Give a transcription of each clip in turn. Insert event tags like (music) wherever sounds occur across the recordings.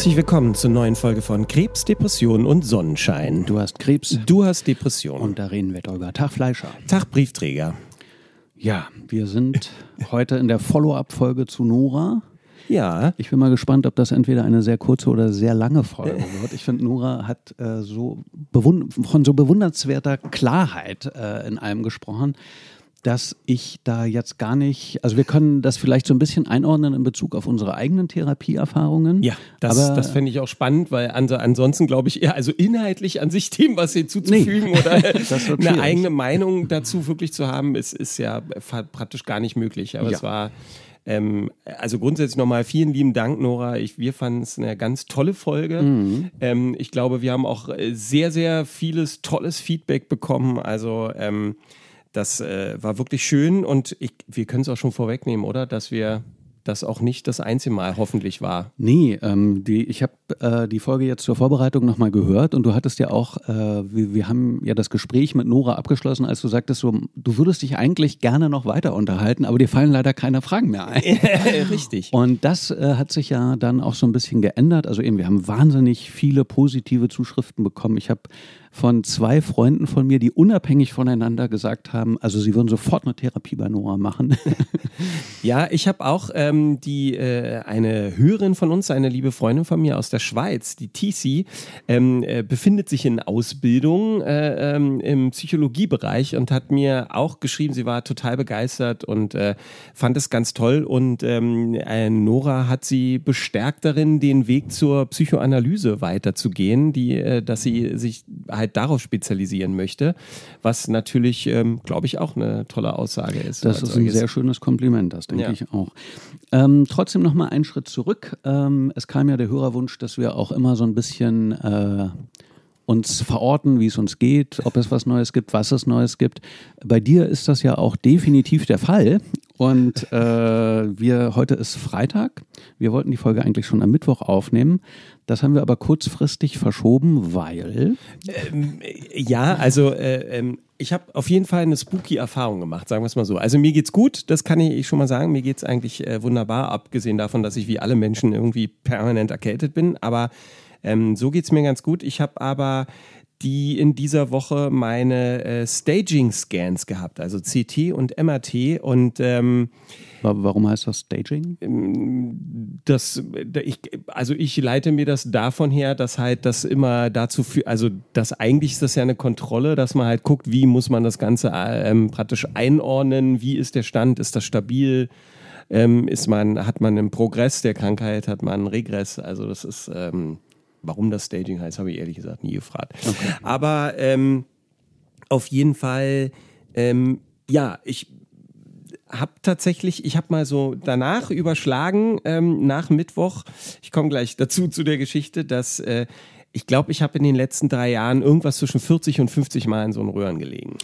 Herzlich willkommen zur neuen Folge von Krebs, Depression und Sonnenschein. Du hast Krebs. Du hast Depression. Und da reden wir darüber. Tag Fleischer. Tag Briefträger. Ja, wir sind (laughs) heute in der Follow-up-Folge zu Nora. Ja. Ich bin mal gespannt, ob das entweder eine sehr kurze oder sehr lange Folge wird. Ich finde, Nora hat äh, so von so bewundernswerter Klarheit äh, in allem gesprochen dass ich da jetzt gar nicht, also wir können das vielleicht so ein bisschen einordnen in Bezug auf unsere eigenen Therapieerfahrungen. Ja, das, aber, das fände ich auch spannend, weil ansonsten glaube ich eher, also inhaltlich an sich dem, was hinzuzufügen nee, oder (laughs) eine eigene Meinung dazu wirklich zu haben, ist, ist ja praktisch gar nicht möglich. Aber ja. es war ähm, also grundsätzlich nochmal vielen lieben Dank, Nora. Ich, wir fanden es eine ganz tolle Folge. Mhm. Ähm, ich glaube, wir haben auch äh, sehr, sehr vieles tolles Feedback bekommen. Also ähm, das äh, war wirklich schön und ich, wir können es auch schon vorwegnehmen, oder? Dass wir das auch nicht das einzige Mal hoffentlich war. Nee, ähm, die, ich habe äh, die Folge jetzt zur Vorbereitung nochmal gehört und du hattest ja auch, äh, wir, wir, haben ja das Gespräch mit Nora abgeschlossen, als du sagtest, so, du würdest dich eigentlich gerne noch weiter unterhalten, aber dir fallen leider keine Fragen mehr ein. (laughs) Richtig. Und das äh, hat sich ja dann auch so ein bisschen geändert. Also eben, wir haben wahnsinnig viele positive Zuschriften bekommen. Ich habe von zwei Freunden von mir, die unabhängig voneinander gesagt haben, also sie würden sofort eine Therapie bei Noah machen. (laughs) ja, ich habe auch ähm, die äh, eine Hörerin von uns, eine liebe Freundin von mir aus der Schweiz, die TC, ähm, äh, befindet sich in Ausbildung äh, ähm, im Psychologiebereich und hat mir auch geschrieben, sie war total begeistert und äh, fand es ganz toll. Und ähm, äh, Nora hat sie bestärkt darin, den Weg zur Psychoanalyse weiterzugehen, die, äh, dass sie sich halt darauf spezialisieren möchte, was natürlich, ähm, glaube ich, auch eine tolle Aussage ist. Das ist ein sehr schönes Kompliment, das denke ja. ich auch. Ähm, trotzdem noch mal einen Schritt zurück. Ähm, es kam ja der Hörerwunsch, dass wir auch immer so ein bisschen äh, uns verorten, wie es uns geht, ob es was Neues gibt, was es Neues gibt. Bei dir ist das ja auch definitiv der Fall. Und äh, wir heute ist Freitag. Wir wollten die Folge eigentlich schon am Mittwoch aufnehmen. Das haben wir aber kurzfristig verschoben, weil. Ähm, ja, also äh, ähm, ich habe auf jeden Fall eine spooky Erfahrung gemacht, sagen wir es mal so. Also mir geht's gut, das kann ich schon mal sagen. Mir geht's eigentlich äh, wunderbar, abgesehen davon, dass ich wie alle Menschen irgendwie permanent erkältet bin. Aber ähm, so geht's mir ganz gut. Ich habe aber die in dieser Woche meine äh, Staging-Scans gehabt, also CT und MRT und ähm, Warum heißt das Staging? Ähm, das, ich, also ich leite mir das davon her, dass halt das immer dazu führt, also das eigentlich ist das ja eine Kontrolle, dass man halt guckt, wie muss man das Ganze ähm, praktisch einordnen, wie ist der Stand, ist das stabil, ähm, ist man, hat man einen Progress der Krankheit, hat man einen Regress, also das ist ähm, Warum das Staging heißt, habe ich ehrlich gesagt nie gefragt. Okay. Aber ähm, auf jeden Fall, ähm, ja, ich habe tatsächlich, ich habe mal so danach überschlagen, ähm, nach Mittwoch, ich komme gleich dazu zu der Geschichte, dass äh, ich glaube, ich habe in den letzten drei Jahren irgendwas zwischen 40 und 50 Mal in so einen Röhren gelegen.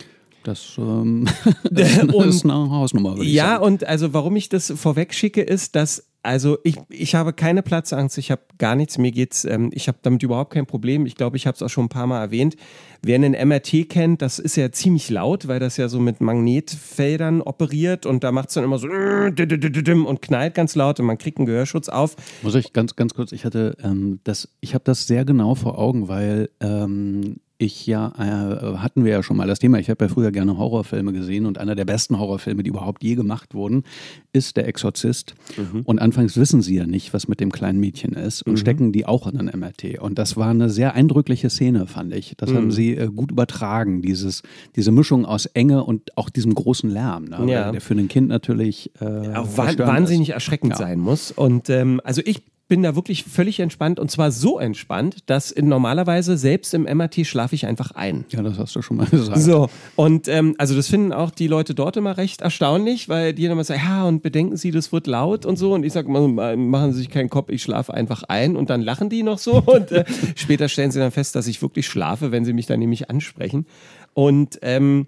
Das, ähm, (laughs) das ist eine Hausnummer. Ja, sagen. und also warum ich das vorweg schicke, ist, dass also ich, ich habe keine Platzangst, ich habe gar nichts, mir geht's, ähm, ich habe damit überhaupt kein Problem. Ich glaube, ich habe es auch schon ein paar Mal erwähnt. Wer einen MRT kennt, das ist ja ziemlich laut, weil das ja so mit Magnetfeldern operiert und da macht es dann immer so und knallt ganz laut und man kriegt einen Gehörschutz auf. Muss ich ganz, ganz kurz, ich hatte ähm, das, ich habe das sehr genau vor Augen, weil ähm, ich ja, äh, hatten wir ja schon mal das Thema, ich habe ja früher gerne Horrorfilme gesehen und einer der besten Horrorfilme, die überhaupt je gemacht wurden, ist Der Exorzist. Mhm. Und anfangs wissen sie ja nicht, was mit dem kleinen Mädchen ist und mhm. stecken die auch in ein MRT. Und das war eine sehr eindrückliche Szene, fand ich. Das mhm. haben sie äh, gut übertragen, dieses, diese Mischung aus Enge und auch diesem großen Lärm, ne? ja. der für ein Kind natürlich äh, auch wahnsinnig erschreckend ja. sein muss. Und ähm, also ich bin da wirklich völlig entspannt und zwar so entspannt, dass in normalerweise selbst im MRT schlafe ich einfach ein. Ja, das hast du schon mal (laughs) gesagt. So, und ähm, also das finden auch die Leute dort immer recht erstaunlich, weil die dann immer sagen, ja, und bedenken Sie, das wird laut und so. Und ich sage immer, machen Sie sich keinen Kopf, ich schlafe einfach ein und dann lachen die noch so. (laughs) Und äh, später stellen sie dann fest, dass ich wirklich schlafe, wenn sie mich dann nämlich ansprechen. Und ähm,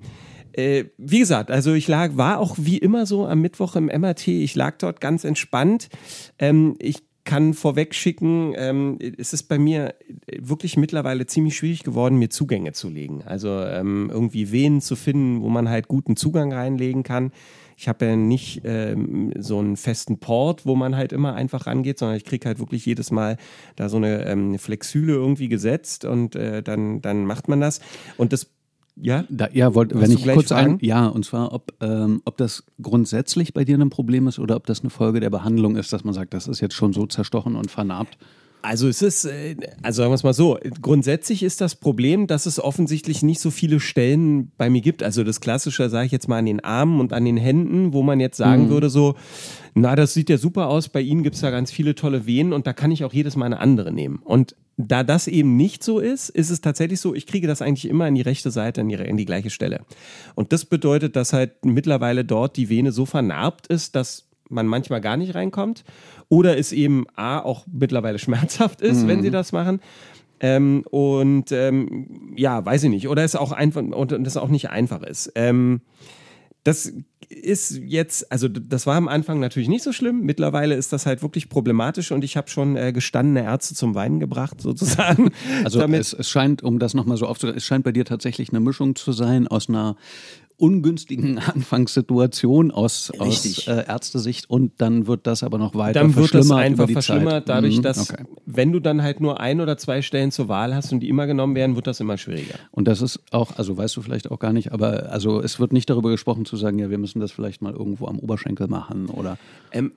äh, wie gesagt, also ich lag, war auch wie immer so am Mittwoch im MRT. Ich lag dort ganz entspannt. Ähm, ich kann vorweg schicken, ähm, es ist bei mir wirklich mittlerweile ziemlich schwierig geworden, mir Zugänge zu legen. Also ähm, irgendwie Venen zu finden, wo man halt guten Zugang reinlegen kann. Ich habe ja nicht ähm, so einen festen Port, wo man halt immer einfach rangeht, sondern ich kriege halt wirklich jedes Mal da so eine ähm, Flexüle irgendwie gesetzt und äh, dann, dann macht man das. Und das ja, da, ja wollt, wenn ich kurz ein, ja, und zwar, ob, ähm, ob das grundsätzlich bei dir ein Problem ist oder ob das eine Folge der Behandlung ist, dass man sagt, das ist jetzt schon so zerstochen und vernarbt. Also es ist, äh, also sagen wir es mal so, grundsätzlich ist das Problem, dass es offensichtlich nicht so viele Stellen bei mir gibt. Also das Klassische sage ich jetzt mal an den Armen und an den Händen, wo man jetzt sagen mhm. würde so, na, das sieht ja super aus, bei Ihnen gibt es da ganz viele tolle Venen und da kann ich auch jedes Mal eine andere nehmen. Und da das eben nicht so ist, ist es tatsächlich so, ich kriege das eigentlich immer in die rechte Seite, in die, in die gleiche Stelle. Und das bedeutet, dass halt mittlerweile dort die Vene so vernarbt ist, dass man manchmal gar nicht reinkommt oder es eben A auch mittlerweile (laughs) schmerzhaft ist, mhm. wenn sie das machen. Ähm, und ähm, ja, weiß ich nicht. Oder es auch einfach und das auch nicht einfach ist. Ähm, das ist jetzt, also das war am Anfang natürlich nicht so schlimm. Mittlerweile ist das halt wirklich problematisch und ich habe schon äh, gestandene Ärzte zum Weinen gebracht, (laughs) sozusagen. Also es, es, scheint, um das nochmal so aufzunehmen, es scheint bei dir tatsächlich eine Mischung zu sein aus einer ungünstigen (laughs) Anfangssituation aus, aus äh, Ärztesicht und dann wird das aber noch weiter dann wird das einfach verschlimmert, dadurch, mhm, dass okay. wenn du dann halt nur ein oder zwei Stellen zur Wahl hast und die immer genommen werden, wird das immer schwieriger. Und das ist auch, also weißt du vielleicht auch gar nicht, aber also es wird nicht darüber gesprochen zu sagen, ja, wir müssen das vielleicht mal irgendwo am Oberschenkel machen oder. Ähm,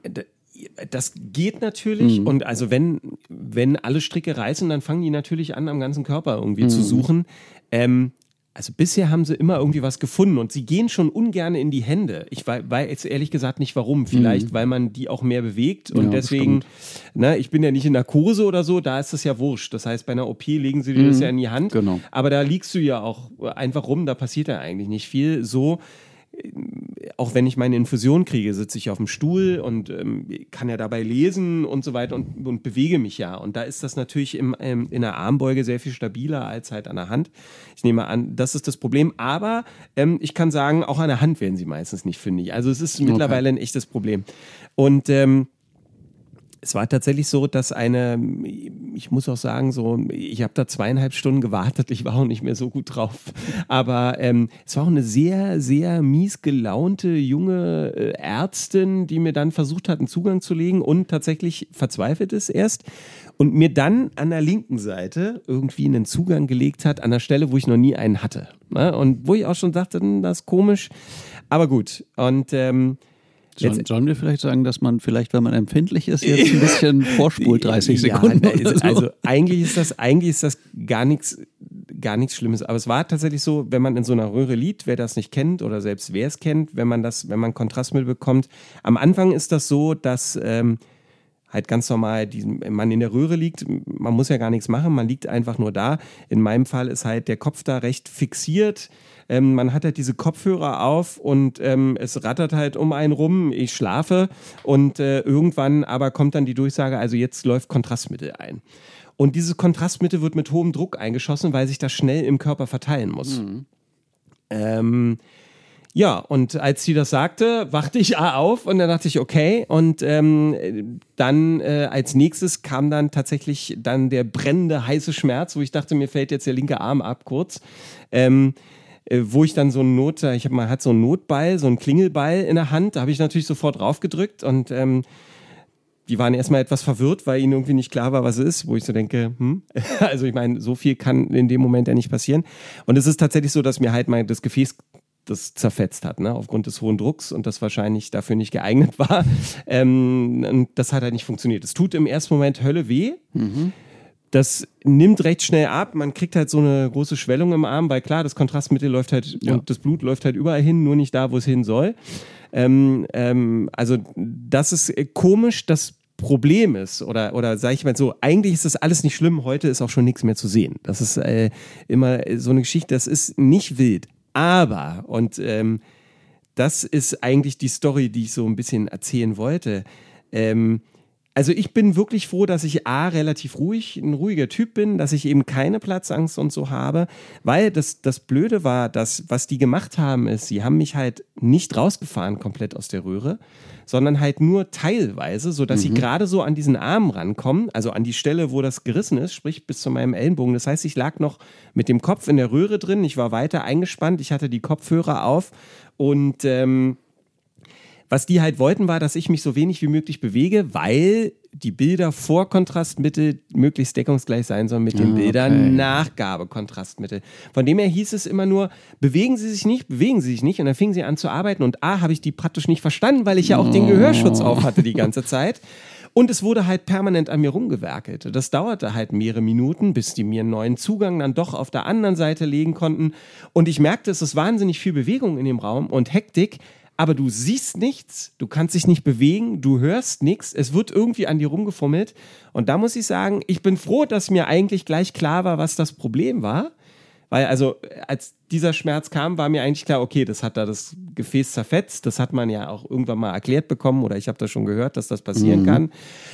das geht natürlich mhm. und also wenn, wenn alle Stricke reißen, dann fangen die natürlich an, am ganzen Körper irgendwie mhm. zu suchen. Ähm, also bisher haben sie immer irgendwie was gefunden und sie gehen schon ungern in die Hände. Ich weiß jetzt ehrlich gesagt nicht warum. Vielleicht, mhm. weil man die auch mehr bewegt und ja, deswegen, ne, ich bin ja nicht in Narkose oder so, da ist das ja wurscht. Das heißt, bei einer OP legen sie dir mhm. das ja in die Hand. Genau. Aber da liegst du ja auch einfach rum, da passiert ja eigentlich nicht viel. So auch wenn ich meine Infusion kriege, sitze ich auf dem Stuhl und ähm, kann ja dabei lesen und so weiter und, und bewege mich ja. Und da ist das natürlich im, ähm, in der Armbeuge sehr viel stabiler als halt an der Hand. Ich nehme an, das ist das Problem. Aber ähm, ich kann sagen, auch an der Hand werden sie meistens nicht fündig. Also es ist okay. mittlerweile ein echtes Problem. Und ähm, es war tatsächlich so, dass eine, ich muss auch sagen, so, ich habe da zweieinhalb Stunden gewartet, ich war auch nicht mehr so gut drauf. Aber ähm, es war auch eine sehr, sehr mies gelaunte junge äh, Ärztin, die mir dann versucht hat, einen Zugang zu legen und tatsächlich verzweifelt ist erst und mir dann an der linken Seite irgendwie einen Zugang gelegt hat, an der Stelle, wo ich noch nie einen hatte. Ne? Und wo ich auch schon dachte, hm, das ist komisch. Aber gut. Und ähm, Sollen, sollen wir vielleicht sagen, dass man vielleicht, wenn man empfindlich ist, jetzt ein (laughs) bisschen vorspult, 30 Sekunden? Ja, so? Also eigentlich ist das, eigentlich ist das gar nichts, gar nichts Schlimmes. Aber es war tatsächlich so, wenn man in so einer Röhre liegt, wer das nicht kennt oder selbst wer es kennt, wenn man das, wenn man Kontrastmittel bekommt. Am Anfang ist das so, dass ähm, halt ganz normal die, man in der Röhre liegt, man muss ja gar nichts machen, man liegt einfach nur da. In meinem Fall ist halt der Kopf da recht fixiert ähm, man hat halt diese Kopfhörer auf und ähm, es rattert halt um einen rum. Ich schlafe und äh, irgendwann aber kommt dann die Durchsage, also jetzt läuft Kontrastmittel ein. Und dieses Kontrastmittel wird mit hohem Druck eingeschossen, weil sich das schnell im Körper verteilen muss. Mhm. Ähm, ja, und als sie das sagte, wachte ich (laughs) auf und dann dachte ich, okay. Und ähm, dann äh, als nächstes kam dann tatsächlich dann der brennende heiße Schmerz, wo ich dachte, mir fällt jetzt der linke Arm ab kurz. Ähm, äh, wo ich dann so ein Not, ich habe man hat so einen Notball, so einen Klingelball in der Hand, da habe ich natürlich sofort draufgedrückt und ähm, die waren erstmal etwas verwirrt, weil ihnen irgendwie nicht klar war, was es ist, wo ich so denke, hm, (laughs) also ich meine, so viel kann in dem Moment ja nicht passieren. Und es ist tatsächlich so, dass mir halt mal das Gefäß das zerfetzt hat, ne? aufgrund des hohen Drucks und das wahrscheinlich dafür nicht geeignet war. (laughs) Ähm, und das hat halt nicht funktioniert. Es tut im ersten Moment Hölle weh. Mhm. Das nimmt recht schnell ab. Man kriegt halt so eine große Schwellung im Arm, weil klar, das Kontrastmittel läuft halt ja. und das Blut läuft halt überall hin, nur nicht da, wo es hin soll. Ähm, ähm, also das ist äh, komisch. Das Problem ist, oder, oder sage ich mal so, eigentlich ist das alles nicht schlimm, heute ist auch schon nichts mehr zu sehen. Das ist äh, immer so eine Geschichte, das ist nicht wild. Aber, und ähm, das ist eigentlich die Story, die ich so ein bisschen erzählen wollte. Ähm, also ich bin wirklich froh, dass ich A, relativ ruhig, ein ruhiger Typ bin, dass ich eben keine Platzangst und so habe, weil das, das Blöde war, dass was die gemacht haben, ist, sie haben mich halt nicht rausgefahren komplett aus der Röhre, sondern halt nur teilweise, sodass mhm. sie gerade so an diesen Arm rankommen, also an die Stelle, wo das gerissen ist, sprich bis zu meinem Ellenbogen. Das heißt, ich lag noch mit dem Kopf in der Röhre drin, ich war weiter eingespannt, ich hatte die Kopfhörer auf und ähm, was die halt wollten, war, dass ich mich so wenig wie möglich bewege, weil die Bilder vor Kontrastmittel möglichst deckungsgleich sein sollen mit den Ah, Bildern okay. Nachgabe Kontrastmittel. Von dem her hieß es immer nur, bewegen Sie sich nicht, bewegen Sie sich nicht. Und dann fingen sie an zu arbeiten und A, habe ich die praktisch nicht verstanden, weil ich ja auch den Gehörschutz auf hatte die ganze Zeit. Und es wurde halt permanent an mir rumgewerkelt. Das dauerte halt mehrere Minuten, bis die mir einen neuen Zugang dann doch auf der anderen Seite legen konnten. Und ich merkte, es ist wahnsinnig viel Bewegung in dem Raum und Hektik. Aber du siehst nichts, du kannst dich nicht bewegen, du hörst nichts, es wird irgendwie an dir rumgefummelt. Und da muss ich sagen, ich bin froh, dass mir eigentlich gleich klar war, was das Problem war. Weil also, als dieser Schmerz kam, war mir eigentlich klar, okay, das hat da das Gefäß zerfetzt. Das hat man ja auch irgendwann mal erklärt bekommen oder ich habe das schon gehört, dass das passieren kann.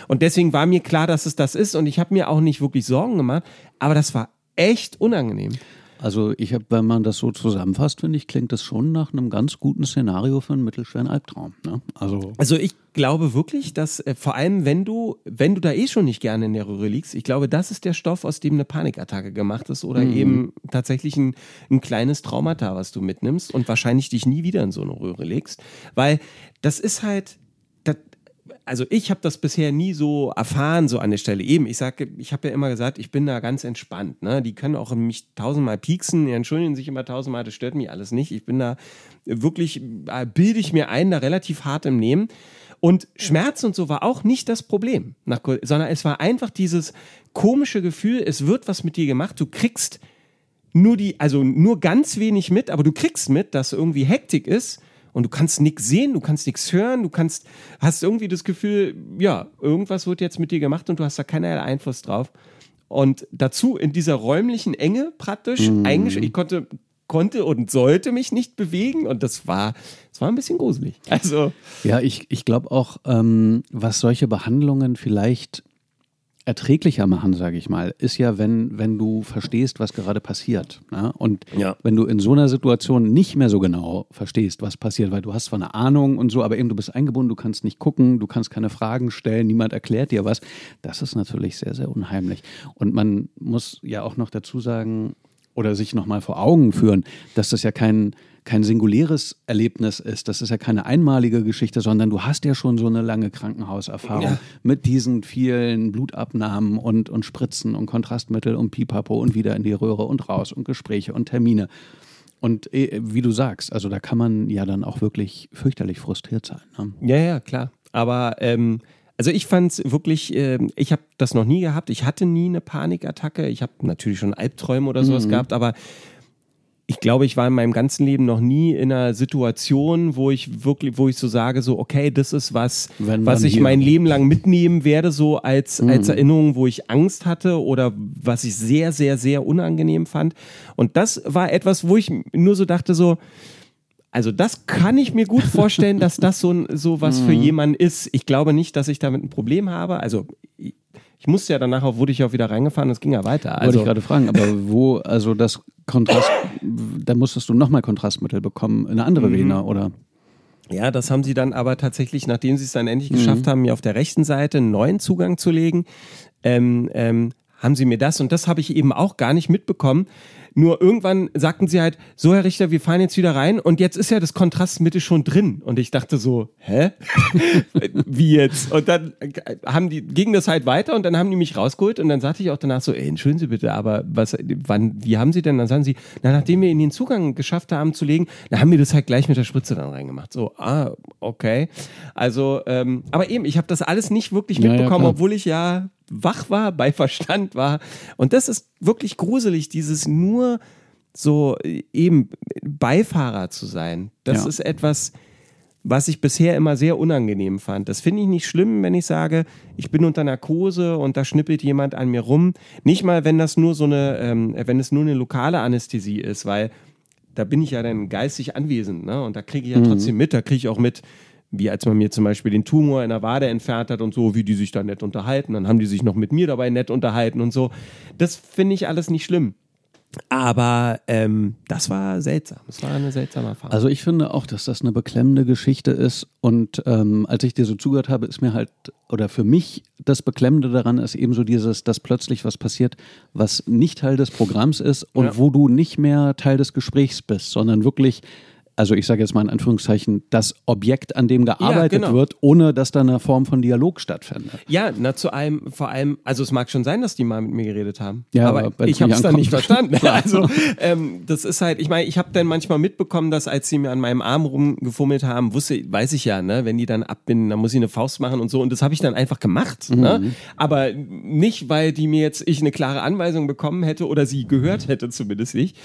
Und deswegen war mir klar, dass es das ist und ich habe mir auch nicht wirklich Sorgen gemacht. Aber das war echt unangenehm. Also ich habe, wenn man das so zusammenfasst, finde ich, klingt das schon nach einem ganz guten Szenario für einen mittelschweren Albtraum. Ne? Also Also ich glaube wirklich, dass äh, vor allem, wenn du, wenn du da eh schon nicht gerne in der Röhre liegst, ich glaube, das ist der Stoff, aus dem eine Panikattacke gemacht ist oder eben tatsächlich ein, ein kleines Traumata, was du mitnimmst und wahrscheinlich dich nie wieder in so eine Röhre legst. Weil das ist halt, also ich habe das bisher nie so erfahren, so an der Stelle. Eben, ich sage, ich habe ja immer gesagt, ich bin da ganz entspannt. Ne? Die können auch mich tausendmal pieksen, die entschuldigen sich immer tausendmal, das stört mich alles nicht. Ich bin da wirklich, äh, bilde ich mir ein, da relativ hart im Nehmen. Und Schmerz und so war auch nicht das Problem, sondern es war einfach dieses komische Gefühl, es wird was mit dir gemacht, du kriegst nur die, also nur ganz wenig mit, aber du kriegst mit, dass irgendwie Hektik ist und du kannst nichts sehen, du kannst nichts hören, du kannst, hast irgendwie das Gefühl, ja, irgendwas wird jetzt mit dir gemacht und du hast da keinerlei Einfluss drauf. Und dazu in dieser räumlichen Enge praktisch eingesch ich konnte, konnte und sollte mich nicht bewegen und das war, das war ein bisschen gruselig. Also, Ja, ich, ich glaube auch, ähm, was solche Behandlungen vielleicht erträglicher machen, sage ich mal, ist ja, wenn, wenn du verstehst, was gerade passiert. Ne? Und Ja. wenn du in so einer Situation nicht mehr so genau verstehst, was passiert, weil du hast zwar eine Ahnung und so, aber eben du bist eingebunden, du kannst nicht gucken, du kannst keine Fragen stellen, niemand erklärt dir was, das ist natürlich sehr, sehr unheimlich. Und man muss ja auch noch dazu sagen, oder sich nochmal vor Augen führen, dass das ja kein, kein singuläres Erlebnis ist. Das ist ja keine einmalige Geschichte, sondern du hast ja schon so eine lange Krankenhauserfahrung Ja. mit diesen vielen Blutabnahmen und, und Spritzen und Kontrastmittel und Pipapo und wieder in die Röhre und raus und Gespräche und Termine. Und eh, wie du sagst, also da kann man ja dann auch wirklich fürchterlich frustriert sein. Ne? Ja, ja, klar. Aber ähm, also ich fand es wirklich, ähm, ich habe das noch nie gehabt. Ich hatte nie eine Panikattacke. Ich habe natürlich schon Albträume oder sowas gehabt, aber ich glaube, ich war in meinem ganzen Leben noch nie in einer Situation, wo ich wirklich, wo ich so sage, so, okay, das ist was, Wenn was ich mein Leben lang mitnehmen werde, so als, als Erinnerung, wo ich Angst hatte oder was ich sehr, sehr, sehr unangenehm fand. Und das war etwas, wo ich nur so dachte, so, also das kann ich mir gut vorstellen, dass das so, so was für jemanden ist. Ich glaube nicht, dass ich damit ein Problem habe. Also ich, musste ja danach auch, wurde ich auch wieder reingefahren es ging ja weiter. Wollte Also ich gerade fragen, aber wo, also das Kontrast, da musstest du nochmal Kontrastmittel bekommen, in eine andere Vene, oder? ja, das haben sie dann aber tatsächlich, nachdem sie es dann endlich geschafft haben, mir auf der rechten Seite einen neuen Zugang zu legen, ähm, ähm, haben sie mir das und das habe ich eben auch gar nicht mitbekommen. Nur irgendwann sagten sie halt, so Herr Richter, wir fahren jetzt wieder rein und jetzt ist ja das Kontrastmittel schon drin. Und ich dachte so, hä? (laughs) Wie jetzt? Und dann haben die, ging das halt weiter und dann haben die mich rausgeholt und dann sagte ich auch danach so, ey, entschuldigen Sie bitte, aber was, wann, wie haben Sie denn? Dann sagen sie, na, nachdem wir Ihnen den Zugang geschafft haben zu legen, dann haben wir das halt gleich mit der Spritze dann reingemacht. So, ah, okay. Also, ähm, aber eben, ich habe das alles nicht wirklich Ja, ja, mitbekommen, klar. obwohl ich ja wach war, bei Verstand war. Und das ist wirklich gruselig, dieses nur so äh, eben Beifahrer zu sein. Das Ja. ist etwas, was ich bisher immer sehr unangenehm fand. Das finde ich nicht schlimm, wenn ich sage, ich bin unter Narkose und da schnippelt jemand an mir rum. Nicht mal, wenn das nur so eine, ähm, wenn es nur eine lokale Anästhesie ist, weil da bin ich ja dann geistig anwesend, ne? Und da kriege ich ja trotzdem mit, da kriege ich auch mit, wie als man mir zum Beispiel den Tumor in der Wade entfernt hat und so, wie die sich da nett unterhalten. Dann haben die sich noch mit mir dabei nett unterhalten und so. Das finde ich alles nicht schlimm. Aber ähm, das war seltsam. Das war eine seltsame Erfahrung. Also ich finde auch, dass das eine beklemmende Geschichte ist. Und ähm, als ich dir so zugehört habe, ist mir halt, oder für mich das Beklemmende daran ist eben so dieses, dass plötzlich was passiert, was nicht Teil des Programms ist und Ja. wo du nicht mehr Teil des Gesprächs bist, sondern wirklich also ich sage jetzt mal in Anführungszeichen, das Objekt, an dem gearbeitet genau. wird, ohne dass da eine Form von Dialog stattfindet. Ja, na zu einem, vor allem, also es mag schon sein, dass die mal mit mir geredet haben. Ja, aber, aber ich habe es dann nicht verstanden. (laughs) (laughs) also ähm, das ist halt, ich meine, ich habe dann manchmal mitbekommen, dass als sie mir an meinem Arm rumgefummelt haben, wusste, weiß ich ja, ne, wenn die dann abbinden, dann muss ich eine Faust machen und so. Und das habe ich dann einfach gemacht. Ne? Aber nicht, weil die mir jetzt ich eine klare Anweisung bekommen hätte oder sie gehört hätte, zumindest nicht.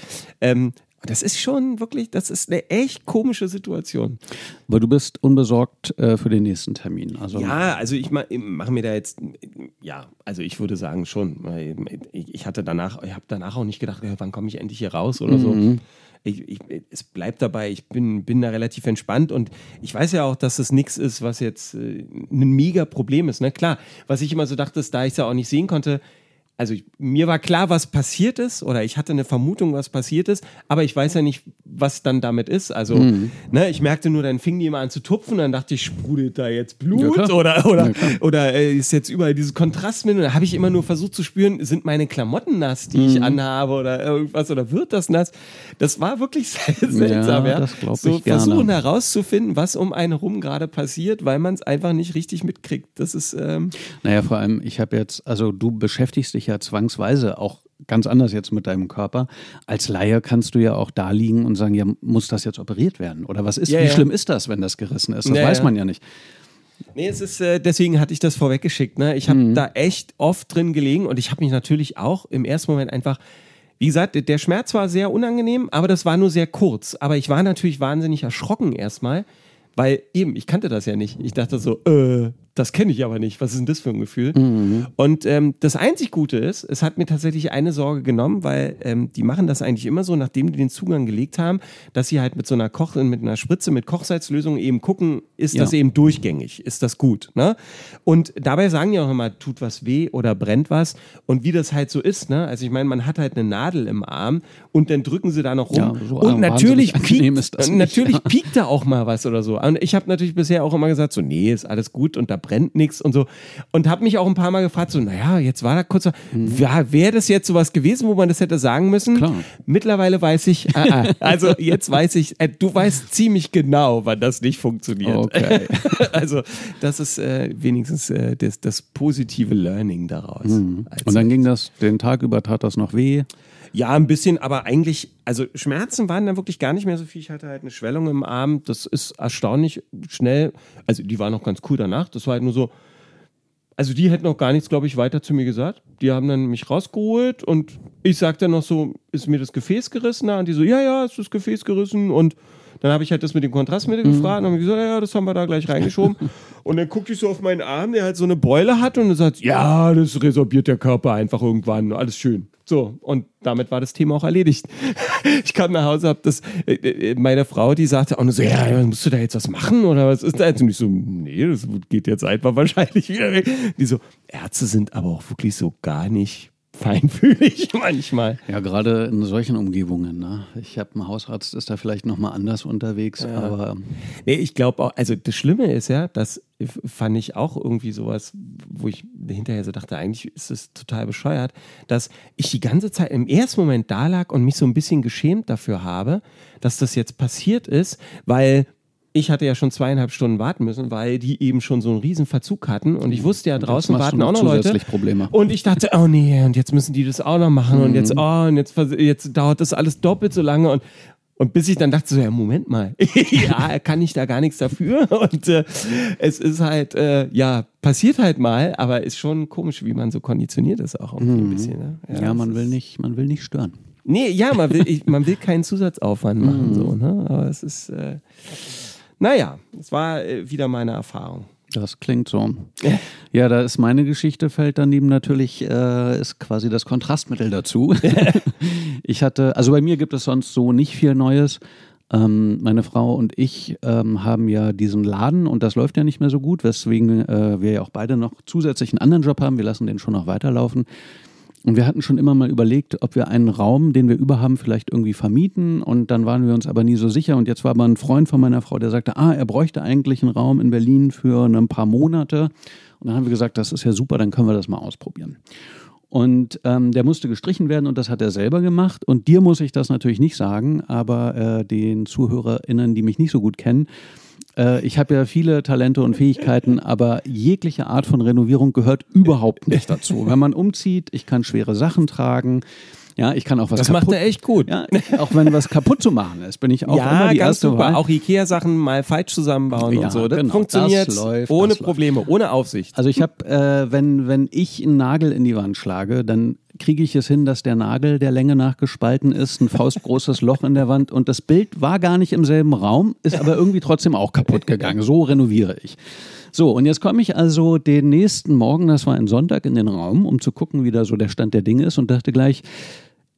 Ähm, das ist schon wirklich, das ist eine echt komische Situation. Aber du bist unbesorgt äh, für den nächsten Termin. Also Ja, also ich ma- mache mir da jetzt, ja, also ich würde sagen schon. Ich hatte danach, ich habe danach auch nicht gedacht, wann komme ich endlich hier raus oder so. Ich, ich, es bleibt dabei, ich bin, bin da relativ entspannt und ich weiß ja auch, dass es nichts ist, was jetzt äh, ein mega Problem ist. Ne? Klar, was ich immer so dachte, ist, da ich es ja auch nicht sehen konnte, also ich, mir war klar, was passiert ist, oder ich hatte eine Vermutung, was passiert ist, aber ich weiß ja nicht, was dann damit ist. Also, ne, ich merkte nur, dann fingen die immer an zu tupfen, dann dachte ich, sprudelt da jetzt Blut Ja, oder, oder, oder äh, ist jetzt überall dieses Kontrastmittel. Da habe ich immer nur versucht zu spüren, sind meine Klamotten nass, die ich anhabe oder irgendwas, oder wird das nass? Das war wirklich (laughs) sel- seltsam, ja. das glaub so ich gerne. versuchen herauszufinden, was um einen herum gerade passiert, weil man es einfach nicht richtig mitkriegt. Das ist, ähm, Naja, vor allem, ich habe jetzt, also du beschäftigst dich ja zwangsweise auch ganz anders jetzt mit deinem Körper. Als Laie kannst du ja auch da liegen und sagen, ja, muss das jetzt operiert werden? Oder was ist, Ja, wie ja. schlimm ist das, wenn das gerissen ist? Das Ja, weiß man ja nicht. Nee, es ist, äh, deswegen hatte ich das vorweggeschickt. Ne? Ich habe Mhm. da echt oft drin gelegen und ich habe mich natürlich auch im ersten Moment einfach, wie gesagt, der Schmerz war sehr unangenehm, aber das war nur sehr kurz. Aber ich war natürlich wahnsinnig erschrocken erstmal, weil eben, ich kannte das ja nicht. Ich dachte so, äh, das kenne ich aber nicht. Was ist denn das für ein Gefühl? Mhm. Und ähm, das einzig Gute ist, es hat mir tatsächlich eine Sorge genommen, weil ähm, die machen das eigentlich immer so, nachdem die den Zugang gelegt haben, dass sie halt mit so einer Koch mit einer Spritze mit Kochsalzlösung eben gucken, ist das Ja. eben durchgängig, ist das gut. Ne? Und dabei sagen die auch immer, tut was weh oder brennt was. Und wie das halt so ist, ne? Also ich meine, man hat halt eine Nadel im Arm und dann drücken sie da noch rum. Ja, so und natürlich piekt, das natürlich piekt da auch mal was oder so. Und ich habe natürlich bisher auch immer gesagt, so, nee, ist alles gut und da brennt nichts und so. Und habe mich auch ein paar Mal gefragt, so, naja, jetzt war da kurz ja, wäre das jetzt sowas gewesen, wo man das hätte sagen müssen? Mhm. Klar. Mittlerweile weiß ich, ah, ah, also jetzt weiß ich, äh, du weißt ziemlich genau, wann das nicht funktioniert. Okay. (laughs) also das ist äh, wenigstens äh, das, das positive Learning daraus. Also, Und dann ging das, den Tag über tat das noch weh. Ja, ein bisschen, aber eigentlich, also Schmerzen waren dann wirklich gar nicht mehr so viel. Ich hatte halt eine Schwellung im Arm. Das ist erstaunlich schnell. Also die war noch ganz cool danach. Das war halt nur so. Also die hätten auch gar nichts, glaube ich, weiter zu mir gesagt. Die haben dann mich rausgeholt und ich sagte dann noch so, ist mir das Gefäß gerissen? Und die so, ja, ja, ist das Gefäß gerissen. Und dann habe ich halt das mit dem Kontrastmittel gefragt und haben gesagt, ja, ja, das haben wir da gleich reingeschoben. (laughs) und dann guckte ich so auf meinen Arm, der halt so eine Beule hat und er sagt, ja, das resorbiert der Körper einfach irgendwann, alles schön. So, und damit war das Thema auch erledigt. (laughs) Ich kam nach Hause, hab das, äh, äh, meine Frau, die sagte auch nur so, ja, musst du da jetzt was machen oder was ist da jetzt? Und ich so, nee, das geht jetzt einfach wahrscheinlich wieder weg. Die so, Ärzte sind aber auch wirklich so gar nicht feinfühlig (laughs) manchmal. Ja, gerade in solchen Umgebungen. Ne? Ich habe einen Hausarzt, ist da vielleicht nochmal anders unterwegs, aber Nee, ich glaube auch, also das Schlimme ist ja, das fand ich auch irgendwie sowas, wo ich hinterher so dachte, eigentlich ist es total bescheuert, dass ich die ganze Zeit im ersten Moment da lag und mich so ein bisschen geschämt dafür habe, dass das jetzt passiert ist, weil ich hatte ja schon zweieinhalb Stunden warten müssen, weil die eben schon so einen riesen Verzug hatten und ich wusste ja, draußen warten noch auch noch Leute. Probleme. Und ich dachte, oh nee, und jetzt müssen die das auch noch machen und jetzt, oh, und jetzt, jetzt dauert das alles doppelt so lange und und bis ich dann dachte so, ja, Moment mal, (laughs) ja, kann ich da gar nichts dafür (laughs) und äh, es ist halt, äh, ja, passiert halt mal, aber ist schon komisch, wie man so konditioniert ist auch irgendwie ein bisschen. Ne? ja, das man will nicht, man will nicht stören. Nee, ja, man will, ich, man will keinen Zusatzaufwand Mhm. machen, so, ne? aber es ist, äh, naja, es war äh, wieder meine Erfahrung. Das klingt so. Ja, da ist meine Geschichte, fällt daneben natürlich, äh, ist quasi das Kontrastmittel dazu. (laughs) ich hatte, also bei mir gibt es sonst so nicht viel Neues. Ähm, meine Frau und ich ähm, haben ja diesen Laden und das läuft ja nicht mehr so gut, weswegen äh, wir ja auch beide noch zusätzlich einen anderen Job haben. Wir lassen den schon noch weiterlaufen. Und wir hatten schon immer mal überlegt, ob wir einen Raum, den wir über haben, vielleicht irgendwie vermieten. Und dann waren wir uns aber nie so sicher. Und jetzt war aber ein Freund von meiner Frau, der sagte, ah, er bräuchte eigentlich einen Raum in Berlin für ein paar Monate. Und dann haben wir gesagt, das ist ja super, dann können wir das mal ausprobieren. Und ähm, der musste gestrichen werden und das hat er selber gemacht. Und dir muss ich das natürlich nicht sagen, aber äh, den ZuhörerInnen, die mich nicht so gut kennen, ich habe ja viele Talente und Fähigkeiten, aber jegliche Art von Renovierung gehört überhaupt nicht dazu. Wenn man umzieht, ich kann schwere Sachen tragen. Ja, ich kann auch was Das kaputt. macht er echt gut. Ja, auch wenn was kaputt zu machen ist, bin ich auch ja, immer die ganz erste super. Wahl. Auch Ikea-Sachen mal falsch zusammenbauen Ja, und so. Das genau. funktioniert Das läuft, ohne das läuft. Probleme, ohne Aufsicht. Also ich habe, äh, wenn, wenn ich einen Nagel in die Wand schlage, dann kriege ich es hin, dass der Nagel der Länge nach gespalten ist, ein faustgroßes Loch in der Wand und das Bild war gar nicht im selben Raum, ist aber irgendwie trotzdem auch kaputt gegangen. So renoviere ich. So, und jetzt komme ich also den nächsten Morgen, das war ein Sonntag, in den Raum, um zu gucken, wie da so der Stand der Dinge ist und dachte gleich,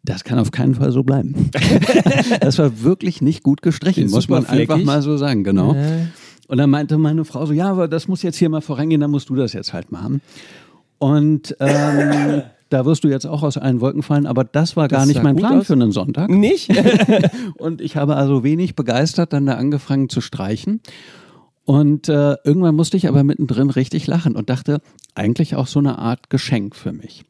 das kann auf keinen Fall so bleiben. (laughs) das war wirklich nicht gut gestrichen, muss man einfach mal so sagen, genau. Und dann meinte meine Frau so, ja, aber das muss jetzt hier mal vorangehen, dann musst du das jetzt halt machen. Und ähm, da wirst du jetzt auch aus allen Wolken fallen, aber das war gar Das nicht mein Plan aus. für einen Sonntag. Nicht? (laughs) (laughs) Und ich habe also wenig begeistert dann da angefangen zu streichen. Und äh, irgendwann musste ich aber mittendrin richtig lachen und dachte, eigentlich auch so eine Art Geschenk für mich.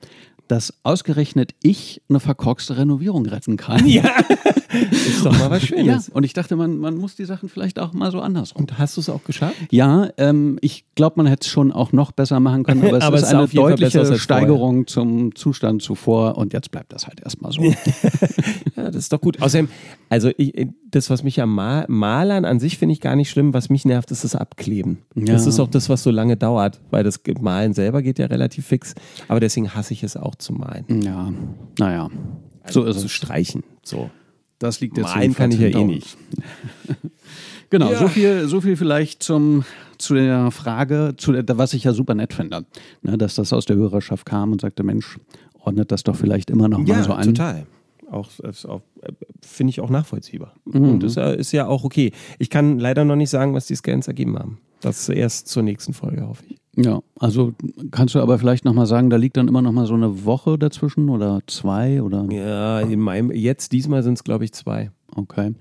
Dass ausgerechnet ich eine verkorkste Renovierung retten kann. ja. (laughs) (laughs) Ist doch mal was Ja, Schönes. und ich dachte, man, man muss die Sachen vielleicht auch mal so andersrum. Und hast du es auch geschafft? Ja, ähm, ich glaube, man hätte es schon auch noch besser machen können, aber (laughs) es Aber ist es eine deutliche Steigerung zum Zustand zuvor und jetzt bleibt das halt erstmal so. (laughs) Ja, das ist doch gut. Außerdem, also ich, das, was mich am Mal Malern an sich finde ich gar nicht schlimm. Was mich nervt, ist das Abkleben. Ja. Das ist auch das, was so lange dauert, weil das Malen selber geht ja relativ fix. Aber deswegen hasse ich es auch zu malen. ja, naja, so ist zu es. streichen. So. Das liegt jetzt Malen kann ich ja eh nicht. (laughs) Genau, Ja. so viel, so viel vielleicht zum zu der Frage, zu der, was ich ja super nett finde, ne, dass das aus der Hörerschaft kam und sagte, Mensch, ordnet das doch vielleicht immer noch mal so an. total. Auch, auch äh, finde ich auch nachvollziehbar. Mhm. Und das ist ja auch okay. Ich kann leider noch nicht sagen, was die Scans ergeben haben. Das erst zur nächsten Folge, hoffe ich. Ja, also kannst du aber vielleicht noch mal sagen, da liegt dann immer noch mal so eine Woche dazwischen oder zwei oder Ja, in meinem, jetzt diesmal sind es, glaube ich, zwei. okay.